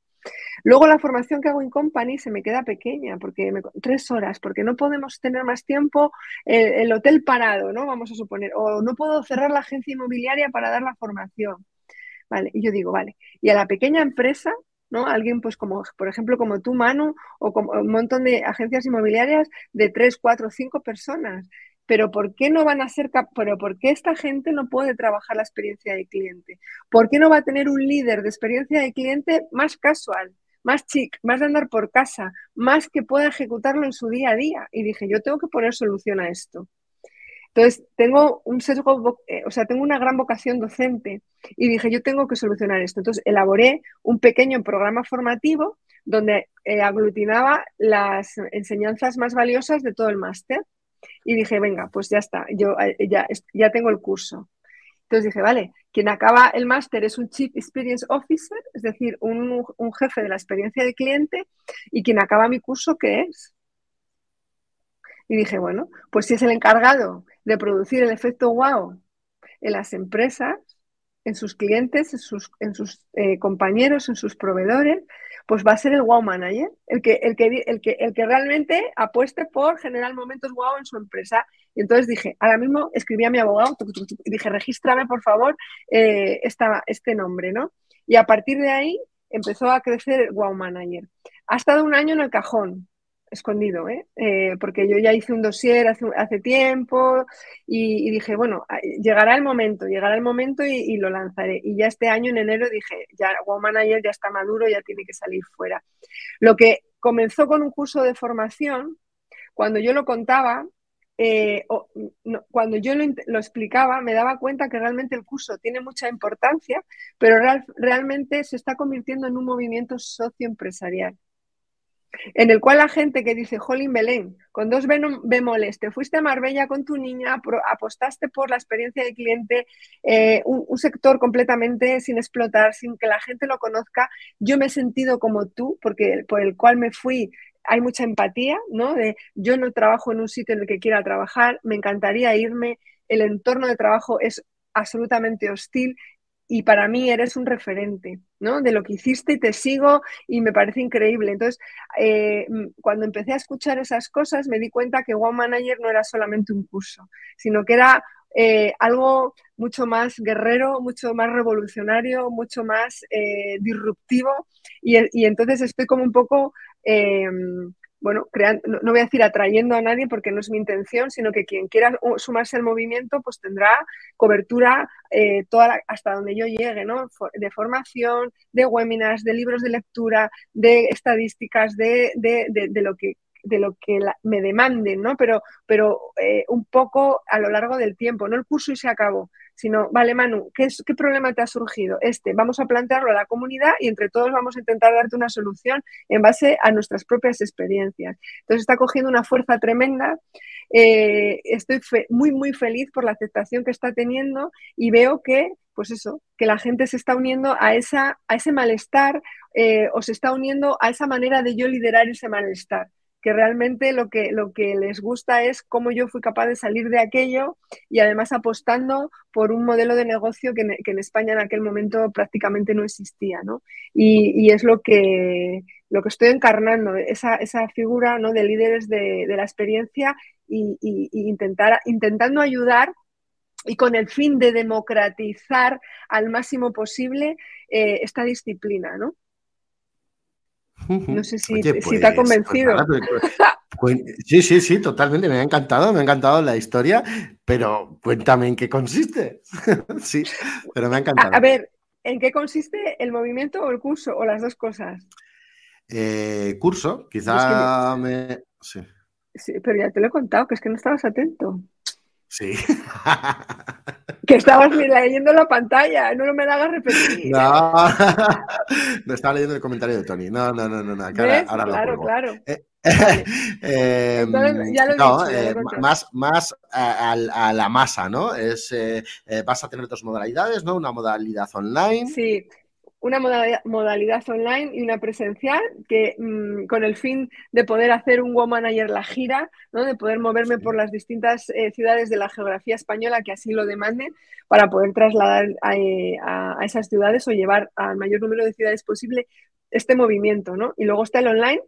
Speaker 2: Luego la formación que hago en company se me queda pequeña, porque tres horas, porque no podemos tener más tiempo el, el, hotel parado, ¿no? Vamos a suponer, o no puedo cerrar la agencia inmobiliaria para dar la formación. Vale, y yo digo, vale, y a la pequeña empresa ¿no? Alguien, pues como, por ejemplo, como tú, Manu, o como un montón de agencias inmobiliarias de tres, cuatro, cinco personas. Pero ¿por qué no van a ser pero por qué esta gente no puede trabajar la experiencia de cliente? ¿Por qué no va a tener un líder de experiencia de cliente más casual, más chic, más de andar por casa, más que pueda ejecutarlo en su día a día? Y dije, yo tengo que poner solución a esto. Entonces, tengo un sesgo, eh, o sea, tengo una gran vocación docente y dije, yo tengo que solucionar esto. Entonces, elaboré un pequeño programa formativo donde eh, aglutinaba las enseñanzas más valiosas de todo el máster. Y dije, venga, pues ya está, yo eh, ya, ya tengo el curso. Entonces dije, vale, quien acaba el máster es un Chief Experience Officer, es decir, un, un, jefe de la experiencia de cliente, y quien acaba mi curso, ¿qué es? Y dije, bueno, pues si es el encargado de producir el efecto wow en las empresas, en sus clientes, en sus, en sus eh, compañeros, en sus proveedores, pues va a ser el wow manager, el que, el que, el que, el que realmente apueste por generar momentos wow en su empresa. Y entonces dije, ahora mismo escribí a mi abogado y dije, regístrame por favor eh, esta, este nombre, ¿no? Y a partir de ahí empezó a crecer el wow manager. Ha estado un año en el cajón, escondido, ¿eh? ¿eh? porque yo ya hice un dossier hace, tiempo y, dije, bueno, llegará el momento, llegará el momento y, lo lanzaré. Y ya este año, en enero, dije, ya Wow Manager ya está maduro, ya tiene que salir fuera. Lo que comenzó con un curso de formación, cuando yo lo contaba, eh, cuando yo lo, explicaba, me daba cuenta que realmente el curso tiene mucha importancia, pero realmente se está convirtiendo en un movimiento socioempresarial en el cual la gente que dice, Jolín Belén, con dos bemoles, te fuiste a Marbella con tu niña, apostaste por la experiencia de cliente, eh, un, sector completamente sin explotar, sin que la gente lo conozca, yo me he sentido como tú, porque por el cual me fui hay mucha empatía, ¿no? De yo no trabajo en un sitio en el que quiera trabajar, me encantaría irme, el entorno de trabajo es absolutamente hostil y para mí eres un referente, ¿no? De lo que hiciste y te sigo y me parece increíble. Entonces, eh, cuando empecé a escuchar esas cosas, me di cuenta que One Manager no era solamente un curso, sino que era eh, algo mucho más guerrero, mucho más revolucionario, mucho más eh, disruptivo. Y, y, entonces estoy como un poco bueno, no, voy a decir atrayendo a nadie porque no es mi intención, sino que quien quiera sumarse al movimiento, pues tendrá cobertura eh, toda hasta donde yo llegue, ¿no? De formación, de webinars, de libros de lectura, de estadísticas, de, lo que de lo que me demanden, ¿no? Pero, pero eh, un poco a lo largo del tiempo, no el curso y se acabó, sino, vale, Manu, ¿qué, ¿qué problema te ha surgido? Este, vamos a plantearlo a la comunidad y entre todos vamos a intentar darte una solución en base a nuestras propias experiencias. Entonces está cogiendo una fuerza tremenda. Eh, estoy muy, muy feliz por la aceptación que está teniendo y veo que, pues eso, que la gente se está uniendo a, esa, a ese malestar eh, o se está uniendo a esa manera de yo liderar ese malestar que realmente lo que, lo que les gusta es cómo yo fui capaz de salir de aquello y además apostando por un modelo de negocio que, en España en aquel momento prácticamente no existía, ¿no? Y, es lo que, lo que estoy encarnando, esa, esa figura ¿no? de líderes de, la experiencia y, intentar, intentando ayudar y con el fin de democratizar al máximo posible eh, esta disciplina, ¿no? No sé si, te ha pues, pues convencido. (laughs)
Speaker 1: Pues, sí, sí, sí, totalmente. Me ha encantado, me ha encantado la historia, pero cuéntame en qué consiste. (laughs) sí, pero me ha encantado.
Speaker 2: A, ver, ¿en qué consiste el movimiento o el curso o las dos cosas?
Speaker 1: eh, curso. Quizá me...
Speaker 2: Sí. sí, pero ya te lo he contado, que es que no estabas atento.
Speaker 1: Sí. (laughs)
Speaker 2: que estabas leyendo la pantalla, no me la hagas repetir.
Speaker 1: No, (laughs) no estaba leyendo el comentario de Tony. No, no, no, no, no.
Speaker 2: Ahora, ahora claro, claro. (laughs)
Speaker 1: Eh, eh, ya lo no, dicho, eh, más, más a, a, la masa, ¿no? Es, eh, vas a tener dos modalidades, ¿no? Una modalidad online.
Speaker 2: Sí, una modalidad, online y una presencial, que mm, con el fin de poder hacer un Manager la gira, ¿no? de poder moverme por las distintas eh, ciudades de la geografía española que así lo demanden, para poder trasladar eh, a, esas ciudades o llevar al mayor número de ciudades posible este movimiento. ¿no? Y luego está el online,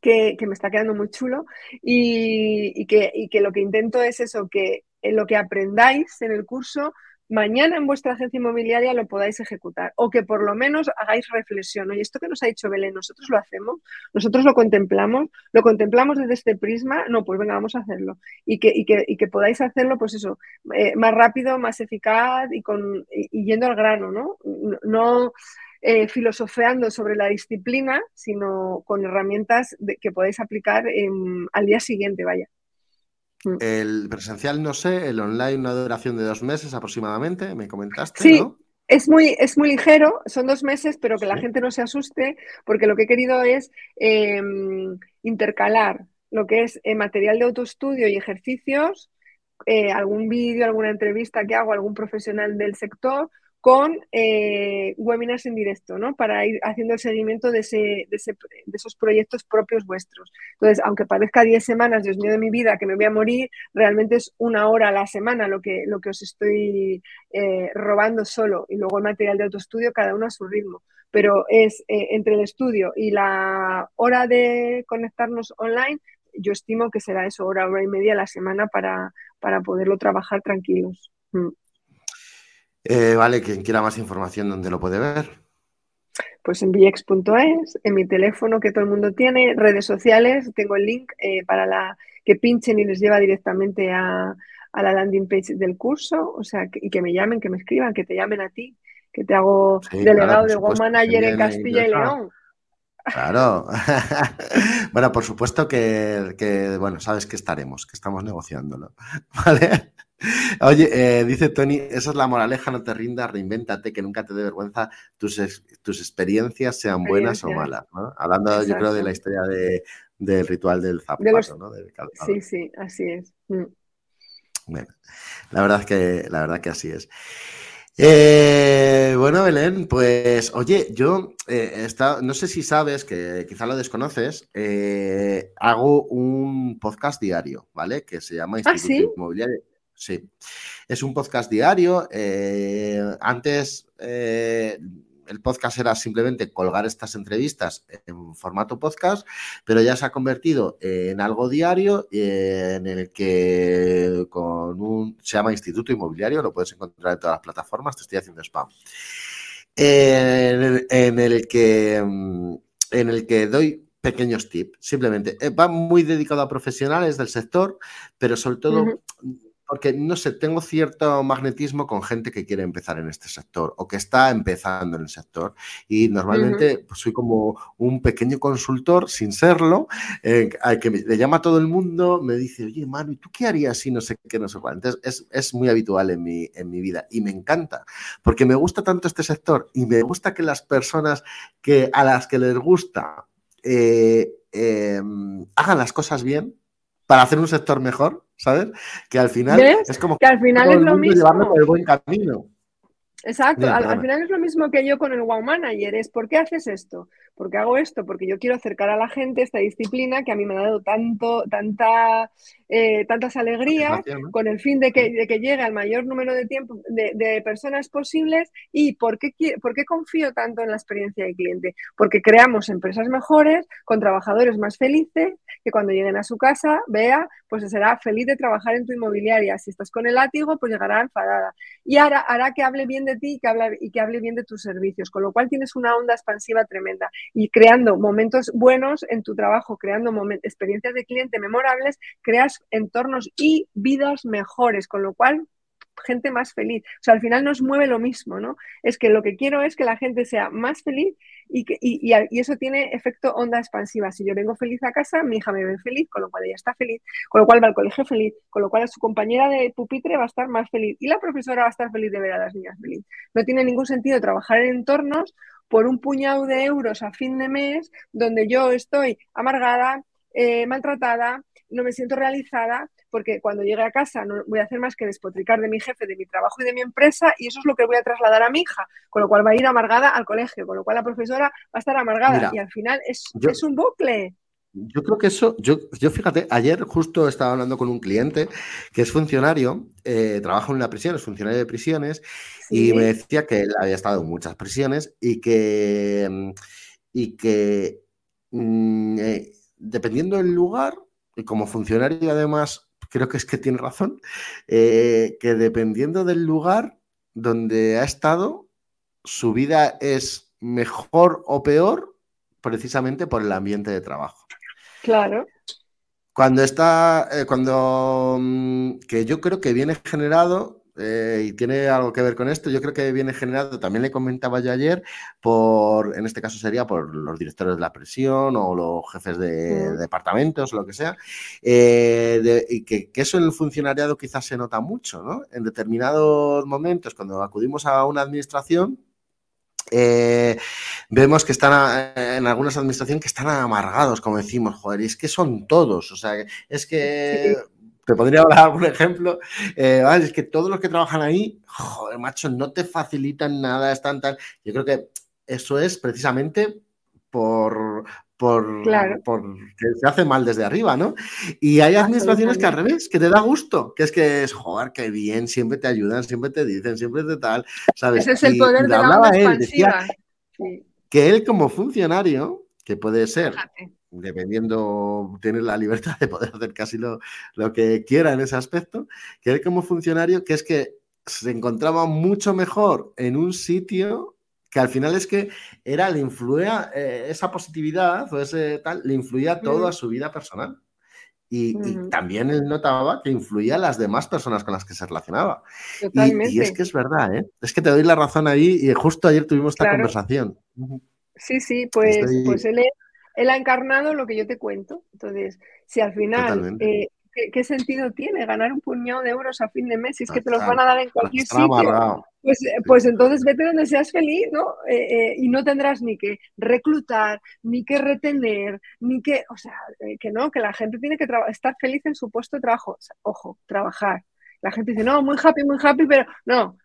Speaker 2: que, me está quedando muy chulo y, que, y que lo que intento es eso, que lo que aprendáis en el curso mañana en vuestra agencia inmobiliaria lo podáis ejecutar o que por lo menos hagáis reflexión. Oye, esto que nos ha dicho Belén, nosotros lo hacemos, nosotros lo contemplamos, lo contemplamos desde este prisma, no, pues venga, vamos a hacerlo. Y que, y que, y que podáis hacerlo, pues eso, eh, más rápido, más eficaz y, con, y, yendo al grano, ¿no? No eh, filosofeando sobre la disciplina, sino con herramientas que podéis aplicar al día siguiente, vaya.
Speaker 1: Mm. El presencial no sé, el online una duración de dos meses aproximadamente, me comentaste.
Speaker 2: Sí, es, muy, es muy ligero, son dos meses, pero que la gente no se asuste, porque lo que he querido es em, intercalar lo que es eh, material de autoestudio y ejercicios, eh, algún vídeo, alguna entrevista que hago, algún profesional del sector, con eh, webinars en directo, ¿no? Para ir haciendo el seguimiento de, esos proyectos propios vuestros. Entonces, aunque parezca 10 semanas, Dios mío de mi vida, que me voy a morir, realmente es una hora a la semana lo que, lo que os estoy eh, robando solo y luego el material de autoestudio, cada uno a su ritmo. Pero es eh, entre el estudio y la hora de conectarnos online, yo estimo que será eso, hora, hora y media a la semana para, para poderlo trabajar tranquilos. Mm.
Speaker 1: Eh, vale, quien quiera más información, ¿dónde lo puede ver?
Speaker 2: Pues en bx.es, en mi teléfono que todo el mundo tiene, redes sociales, tengo el link eh, para la, que pinchen y les lleva directamente a, la landing page del curso, o sea, y que me llamen, que me escriban, que te llamen a ti, que te hago delegado de Go Manager en Castilla y León.
Speaker 1: Claro. (laughs) bueno, por supuesto que, que, bueno, sabes que estaremos, que estamos negociándolo. (laughs) ¿Vale? Oye, eh, dice Tony, esa es la moraleja, no te rindas, reinvéntate, que nunca te dé vergüenza tus, tus experiencias, sean buenas o malas. Hablando, yo creo, de la historia del ritual del zapato, ¿no?
Speaker 2: sí, sí, así es. Mm.
Speaker 1: Bueno, la verdad que, la verdad que así es. Eh, bueno, Belén, pues oye, yo eh, no sé si sabes, que quizá lo desconoces, hago un podcast diario, ¿vale? Que se llama
Speaker 2: ¿Ah, Instituto
Speaker 1: Inmobiliario. Sí, es un podcast diario. Eh, antes eh, el podcast era simplemente colgar estas entrevistas en formato podcast, pero ya se ha convertido en algo diario en el que con un se llama Instituto Inmobiliario, lo puedes encontrar en todas las plataformas, te estoy haciendo spam. En el, que en el que doy pequeños tips, simplemente eh, va muy dedicado a profesionales del sector, pero sobre todo porque, no sé, tengo cierto magnetismo con gente que quiere empezar en este sector o que está empezando en el sector. Y normalmente pues, soy como un pequeño consultor, sin serlo, eh, al que le llama a todo el mundo, me dice, oye, Manu, ¿y tú qué harías si no sé qué, no sé cuál? Entonces, es, muy habitual en mi, en mi vida y me encanta, porque me gusta tanto este sector y me gusta que las personas que, a las que les gusta eh, em, hagan las cosas bien para hacer un sector mejor, ¿sabes? Que al final es como
Speaker 2: que al final es lo mismo.
Speaker 1: por el buen camino.
Speaker 2: Exacto, al, final es lo mismo que yo con el Wow Manager, es ¿por qué haces esto? Porque hago esto, porque yo quiero acercar a la gente esta disciplina que a mí me ha dado tanto, tanta, eh, tantas alegrías, con el fin de que, de que, llegue al mayor número de, tiempo, de, personas posibles. ¿Y por qué, por qué confío tanto en la experiencia del cliente? Porque creamos empresas mejores, con trabajadores más felices, que cuando lleguen a su casa vea, pues será feliz de trabajar en tu inmobiliaria. Si estás con el látigo, pues llegará enfadada. Y hará, hará que hable bien de ti y que, hable, y que hable bien de tus servicios, con lo cual tienes una onda expansiva tremenda. Y creando momentos buenos en tu trabajo, creando experiencias de cliente memorables, creas entornos y vidas mejores, con lo cual gente más feliz. O sea, al final nos mueve lo mismo, ¿no? Es que lo que quiero es que la gente sea más feliz y, que, y, eso tiene efecto onda expansiva. Si yo vengo feliz a casa, mi hija me ve feliz, con lo cual ella está feliz, con lo cual va al colegio feliz, con lo cual su compañera de pupitre va a estar más feliz y la profesora va a estar feliz de ver a las niñas feliz. No tiene ningún sentido trabajar en entornos por un puñado de euros a fin de mes donde yo estoy amargada, eh, maltratada, no me siento realizada porque cuando llegue a casa no voy a hacer más que despotricar de mi jefe, de mi trabajo y de mi empresa y eso es lo que voy a trasladar a mi hija, con lo cual va a ir amargada al colegio, con lo cual la profesora va a estar amargada y al final es, es un bucle.
Speaker 1: Yo creo que eso, yo, yo fíjate, ayer justo estaba hablando con un cliente que es funcionario, eh, trabaja en una prisión, es funcionario de prisiones, y me decía que él había estado en muchas prisiones y que, y que mm, eh, dependiendo del lugar, y como funcionario además creo que es que tiene razón, eh, que dependiendo del lugar donde ha estado, su vida es mejor o peor precisamente por el ambiente de trabajo.
Speaker 2: Claro.
Speaker 1: Cuando está, eh, cuando, mm, que yo creo que viene generado eh, y tiene algo que ver con esto, yo creo que viene generado, también le comentaba yo ayer, por, en este caso sería por los directores de la presión o los jefes de departamentos o lo que sea, eh, y que, eso en el funcionariado quizás se nota mucho, ¿no? En determinados momentos, cuando acudimos a una administración, eh, vemos que están en algunas administraciones que están amargados, como decimos, joder, y es que son todos, o sea, es que te podría hablar algún ejemplo. Eh, es que todos los que trabajan ahí, joder, macho, no te facilitan nada, están tal. Yo creo que eso es precisamente por, por, que se hace mal desde arriba, ¿no? Y hay administraciones que al revés, que te da gusto, que es que es, joder, qué bien, siempre te ayudan, siempre te dicen, siempre te tal, ¿sabes?
Speaker 2: Ese es el poder de la onda expansiva.
Speaker 1: Que él como funcionario, que puede ser dependiendo, tiene la libertad de poder hacer casi lo, que quiera en ese aspecto, que él como funcionario, que es que se encontraba mucho mejor en un sitio que al final es que era, le influía eh, esa positividad o ese tal, le influía todo a su vida personal. Y, también él notaba que influía a las demás personas con las que se relacionaba. Y, es que es verdad, ¿eh? Es que te doy la razón ahí y justo ayer tuvimos esta conversación.
Speaker 2: Sí, sí, pues, pues él él ha encarnado lo que yo te cuento. Entonces, si al final, eh, ¿qué, sentido tiene ganar un puñado de euros a fin de mes si es que te los van a dar en cualquier sitio? Pues, pues, entonces vete donde seas feliz, ¿no? Eh, eh, y no tendrás ni que reclutar, ni que retener, ni que, o sea, que no, que la gente tiene que estar feliz en su puesto de trabajo. ojo, trabajar. La gente dice, no, muy happy, muy happy, pero no,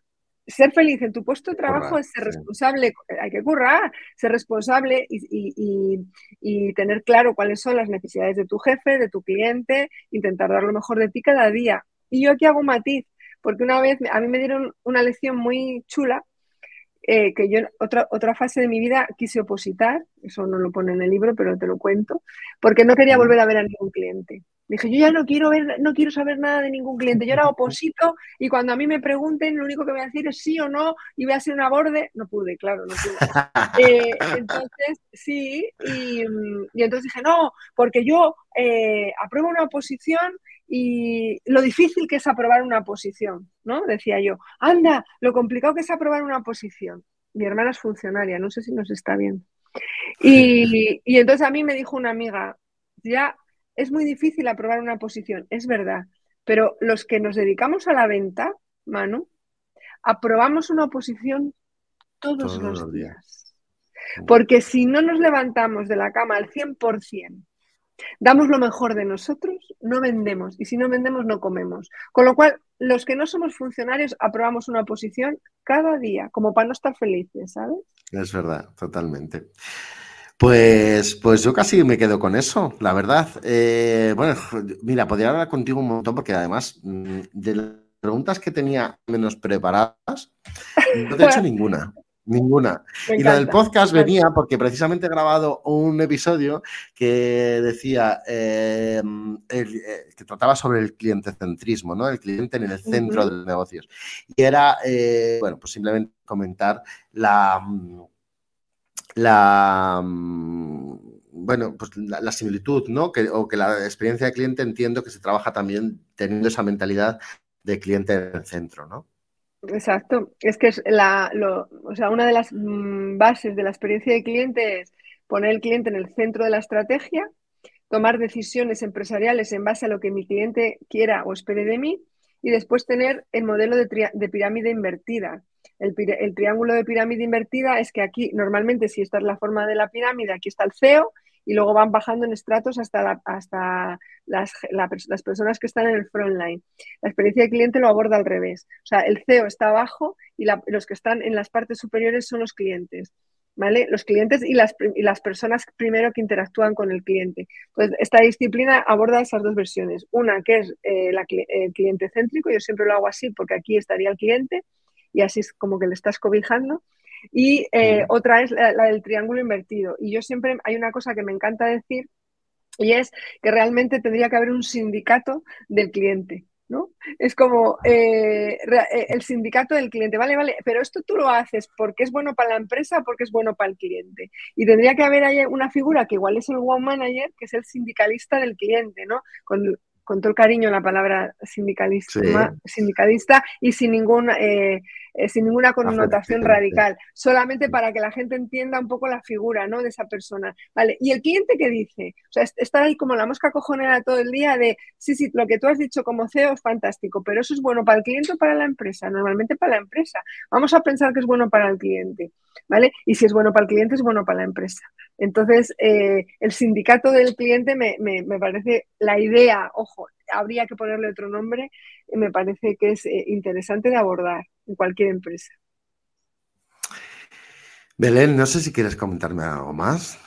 Speaker 2: ser feliz en tu puesto de trabajo es ser responsable, hay que currar, ser responsable y, tener claro cuáles son las necesidades de tu jefe, de tu cliente, intentar dar lo mejor de ti cada día. Y yo aquí hago un matiz, porque una vez a mí me dieron una lección muy chula, eh, que yo otra, otra fase de mi vida quise opositar, eso no lo pone en el libro, pero te lo cuento, porque no quería volver a ver a ningún cliente. Dije, yo ya no quiero ver, no quiero saber nada de ningún cliente. Yo era oposito y cuando a mí me pregunten, lo único que voy a decir es sí o no y voy a hacer una borde. No pude, claro, no pude. (laughs) Eh, entonces, sí, y, entonces dije, no, porque yo eh, apruebo una oposición y lo difícil que es aprobar una oposición, ¿no? Decía yo, anda, lo complicado que es aprobar una oposición. Mi hermana es funcionaria, no sé si nos está viendo. Y, y entonces a mí me dijo una amiga, ya es muy difícil aprobar una posición, es verdad, pero los que nos dedicamos a la venta, Manu, aprobamos una oposición todos, los, días. Porque si no nos levantamos de la cama al 100%, damos lo mejor de nosotros, no vendemos. Y si no vendemos, no comemos. Con lo cual, los que no somos funcionarios aprobamos una posición cada día, como para no estar felices, ¿sabes?
Speaker 1: Es verdad, totalmente. Pues, pues yo casi me quedo con eso, la verdad. Eh, bueno, mira, podría hablar contigo un montón porque además mm, de las preguntas que tenía menos preparadas, no te he hecho (laughs) ninguna. Ninguna. y lo del podcast venía porque precisamente he grabado un episodio que decía eh, eh, que trataba sobre el clientecentrismo, ¿no? El cliente en el centro de los negocios. Y era, bueno, pues simplemente comentar la mm, la mm, bueno, pues la, similitud, ¿no? Que, o que la experiencia de cliente entiendo que se trabaja también teniendo esa mentalidad de cliente en el centro, ¿no?
Speaker 2: Exacto. Es que es la, o sea, una de las mm, bases de la experiencia de cliente es poner el cliente en el centro de la estrategia, tomar decisiones empresariales en base a lo que mi cliente quiera o espere de mí y después tener el modelo de, pirámide invertida. El, triángulo de pirámide invertida es que aquí, normalmente, si esta es la forma de la pirámide, aquí está el CEO y luego van bajando en estratos hasta, hasta las, las, personas que están en el frontline. La experiencia de cliente lo aborda al revés. O sea, el CEO está abajo y los que están en las partes superiores son los clientes. ¿Vale? Los clientes y las, y las personas primero que interactúan con el cliente. Pues esta disciplina aborda esas dos versiones. Una que es eh, el cliente céntrico, yo siempre lo hago así porque aquí estaría el cliente y así es como que le estás cobijando. Y eh, otra es la, del triángulo invertido. Y yo siempre, hay una cosa que me encanta decir y es que realmente tendría que haber un sindicato del cliente. ¿no? Es como eh, eh, el sindicato del cliente, vale, vale, pero esto tú lo haces porque es bueno para la empresa o porque es bueno para el cliente. Y tendría que haber ahí una figura que igual es el one manager, que es el sindicalista del cliente, ¿no? Con, con todo el cariño la palabra sindicalista, sindicalista y sin ningún eh, eh, sin ninguna connotación radical, solamente para que la gente entienda un poco la figura ¿no? de esa persona. ¿vale? ¿Y el cliente qué dice? O sea, está ahí como la mosca cojonera todo el día de, sí, sí, lo que tú has dicho como CEO es fantástico, pero eso es bueno para el cliente o para la empresa, normalmente para la empresa. Vamos a pensar que es bueno para el cliente, ¿vale? Y si es bueno para el cliente, es bueno para la empresa. Entonces, eh, el sindicato del cliente me, me, me parece la idea, ojo, habría que ponerle otro nombre, me parece que es eh, interesante de abordar en cualquier empresa.
Speaker 1: Belén, no sé si quieres comentarme algo más.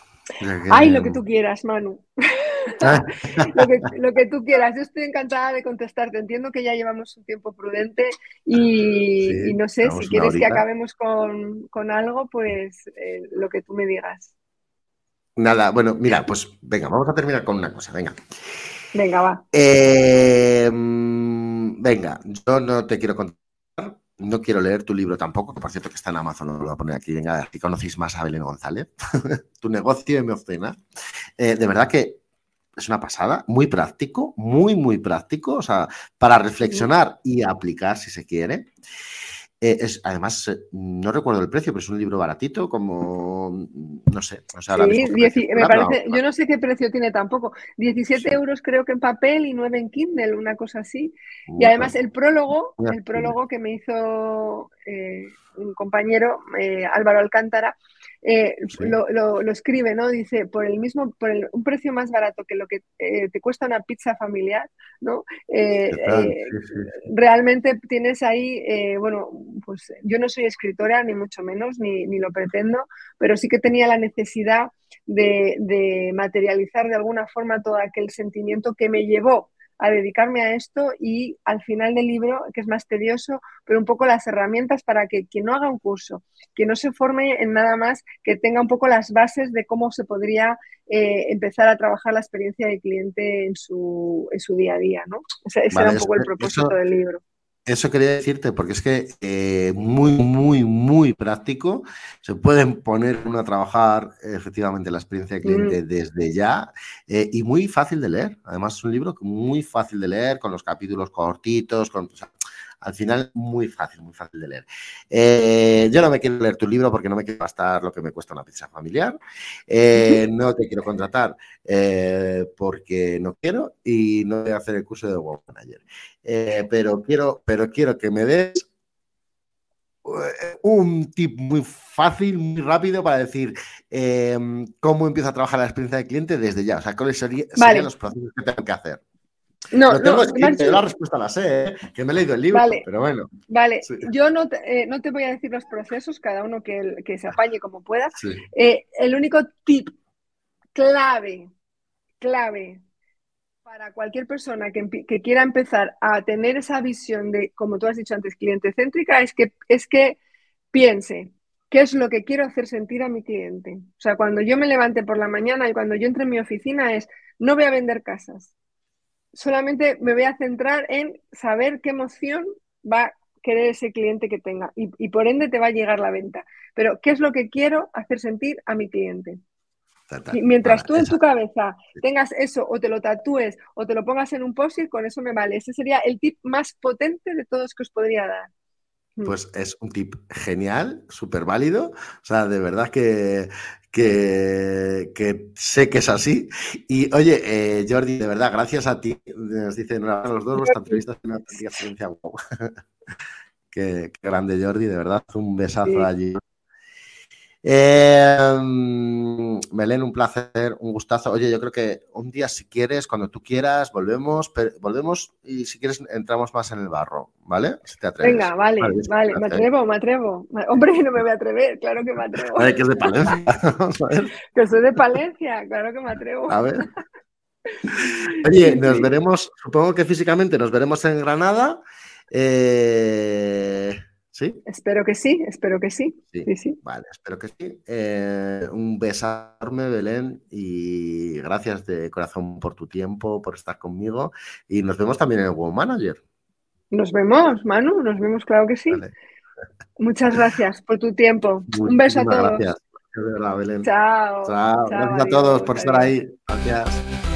Speaker 2: Ay, lo que tú quieras, Manu. (laughs) lo, que, tú quieras. Yo estoy encantada de contestarte. Entiendo que ya llevamos un tiempo prudente y, no sé, si quieres que acabemos con, algo, pues eh, lo que tú me digas.
Speaker 1: Nada, bueno, mira, pues venga, vamos a terminar con una cosa, venga.
Speaker 2: Venga, va.
Speaker 1: Eh, venga, yo no te quiero contar no quiero leer tu libro tampoco, que por cierto que está en Amazon, lo voy a poner aquí. Venga, si conocéis más a Belén González, (laughs) tu negocio me obcena. Eh, de verdad que es una pasada, muy práctico, muy, muy práctico, o sea, para reflexionar y aplicar si se quiere. Eh, es, además, eh, no recuerdo el precio, pero es un libro baratito, como, no sé.
Speaker 2: sí, me parece, yo no sé qué precio tiene tampoco. 17 euros creo que en papel y 9 en Kindle, una cosa así. y además el prólogo, el prólogo que me hizo eh, un compañero, Álvaro Alcántara, eh, lo, escribe, ¿no? Dice, por el mismo, por un precio más barato que lo que eh, te cuesta una pizza familiar, ¿no? Eh, realmente tienes ahí, bueno, pues yo no soy escritora, ni mucho menos, ni, ni lo pretendo, pero sí que tenía la necesidad de, de materializar de alguna forma todo aquel sentimiento que me llevó a dedicarme a esto y al final del libro, que es más tedioso, pero un poco las herramientas para que quien no haga un curso, que no se forme en nada más, que tenga un poco las bases de cómo se podría eh, empezar a trabajar la experiencia del cliente en su, en su día a día, ¿no? Ese, era un poco el propósito del libro.
Speaker 1: Eso quería decirte, porque es que eh, muy, muy, muy práctico. Se pueden poner uno a trabajar efectivamente la experiencia del cliente mm. desde ya eh, y muy fácil de leer. Además, es un libro muy fácil de leer, con los capítulos cortitos, con, al final, muy fácil, muy fácil de leer. Eh, yo no me quiero leer tu libro porque no me quiero gastar lo que me cuesta una pizza familiar. Eh, no te quiero contratar eh, porque no quiero y no voy a hacer el curso de Web Manager. pero, quiero, pero quiero que me des un tip muy fácil, muy rápido para decir cómo empiezo a trabajar la experiencia del cliente desde ya. O sea, cuáles serían los procesos que tengo que hacer. No, no, la respuesta la sé, ¿eh? que me he leído el libro, pero bueno.
Speaker 2: Vale, yo no te, eh, no te, voy a decir los procesos, cada uno que, que se apañe como pueda. Eh, el único tip clave, clave para cualquier persona que, que, quiera empezar a tener esa visión de, como tú has dicho antes, cliente céntrica, es que, es que piense, ¿Qué es lo que quiero hacer sentir a mi cliente? O sea, cuando yo me levante por la mañana y cuando yo entre en mi oficina es, no voy a vender casas, solamente me voy a centrar en saber qué emoción va a querer ese cliente que tenga y, por ende te va a llegar la venta. Pero, ¿qué es lo que quiero hacer sentir a mi cliente? Mientras tú en tu cabeza tengas eso o te lo tatúes o te lo pongas en un post con eso me vale. Ese sería el tip más potente de todos que os podría dar.
Speaker 1: Mm. Pues es un tip genial, súper válido. O sea, de verdad que, que, sé que es así. Y oye, eh, Jordi, de verdad, gracias a ti. Nos dicen a los dos, vuestra entrevista es una experiencia. (laughs) qué, grande, Jordi, de verdad. Un besazo allí eh, Belén, un placer, un gustazo. Oye, yo creo que un día, si quieres, cuando tú quieras, volvemos, volvemos y si quieres, entramos más en el barro, ¿vale? Si
Speaker 2: te atreves. Venga, vale, vale, me atrevo, me atrevo. Hombre, no me voy a atrever, claro que me atrevo.
Speaker 1: que es de Palencia. (laughs)
Speaker 2: que soy de Palencia, claro que me atrevo.
Speaker 1: A ver. Oye, nos veremos, supongo que físicamente nos veremos en Granada. Eh, ¿Sí?
Speaker 2: Espero que sí, espero que sí. Sí, sí.
Speaker 1: Vale, espero que sí. Eh, un besarme, Belén, y gracias de corazón por tu tiempo, por estar conmigo. Y nos vemos también en el Web Manager.
Speaker 2: Nos vemos, Manu, nos vemos, claro que sí. Muchas gracias por tu tiempo. un beso a todos.
Speaker 1: Gracias. Verdad, Belén.
Speaker 2: Chao.
Speaker 1: Chao. Gracias a todos por estar ahí. Gracias.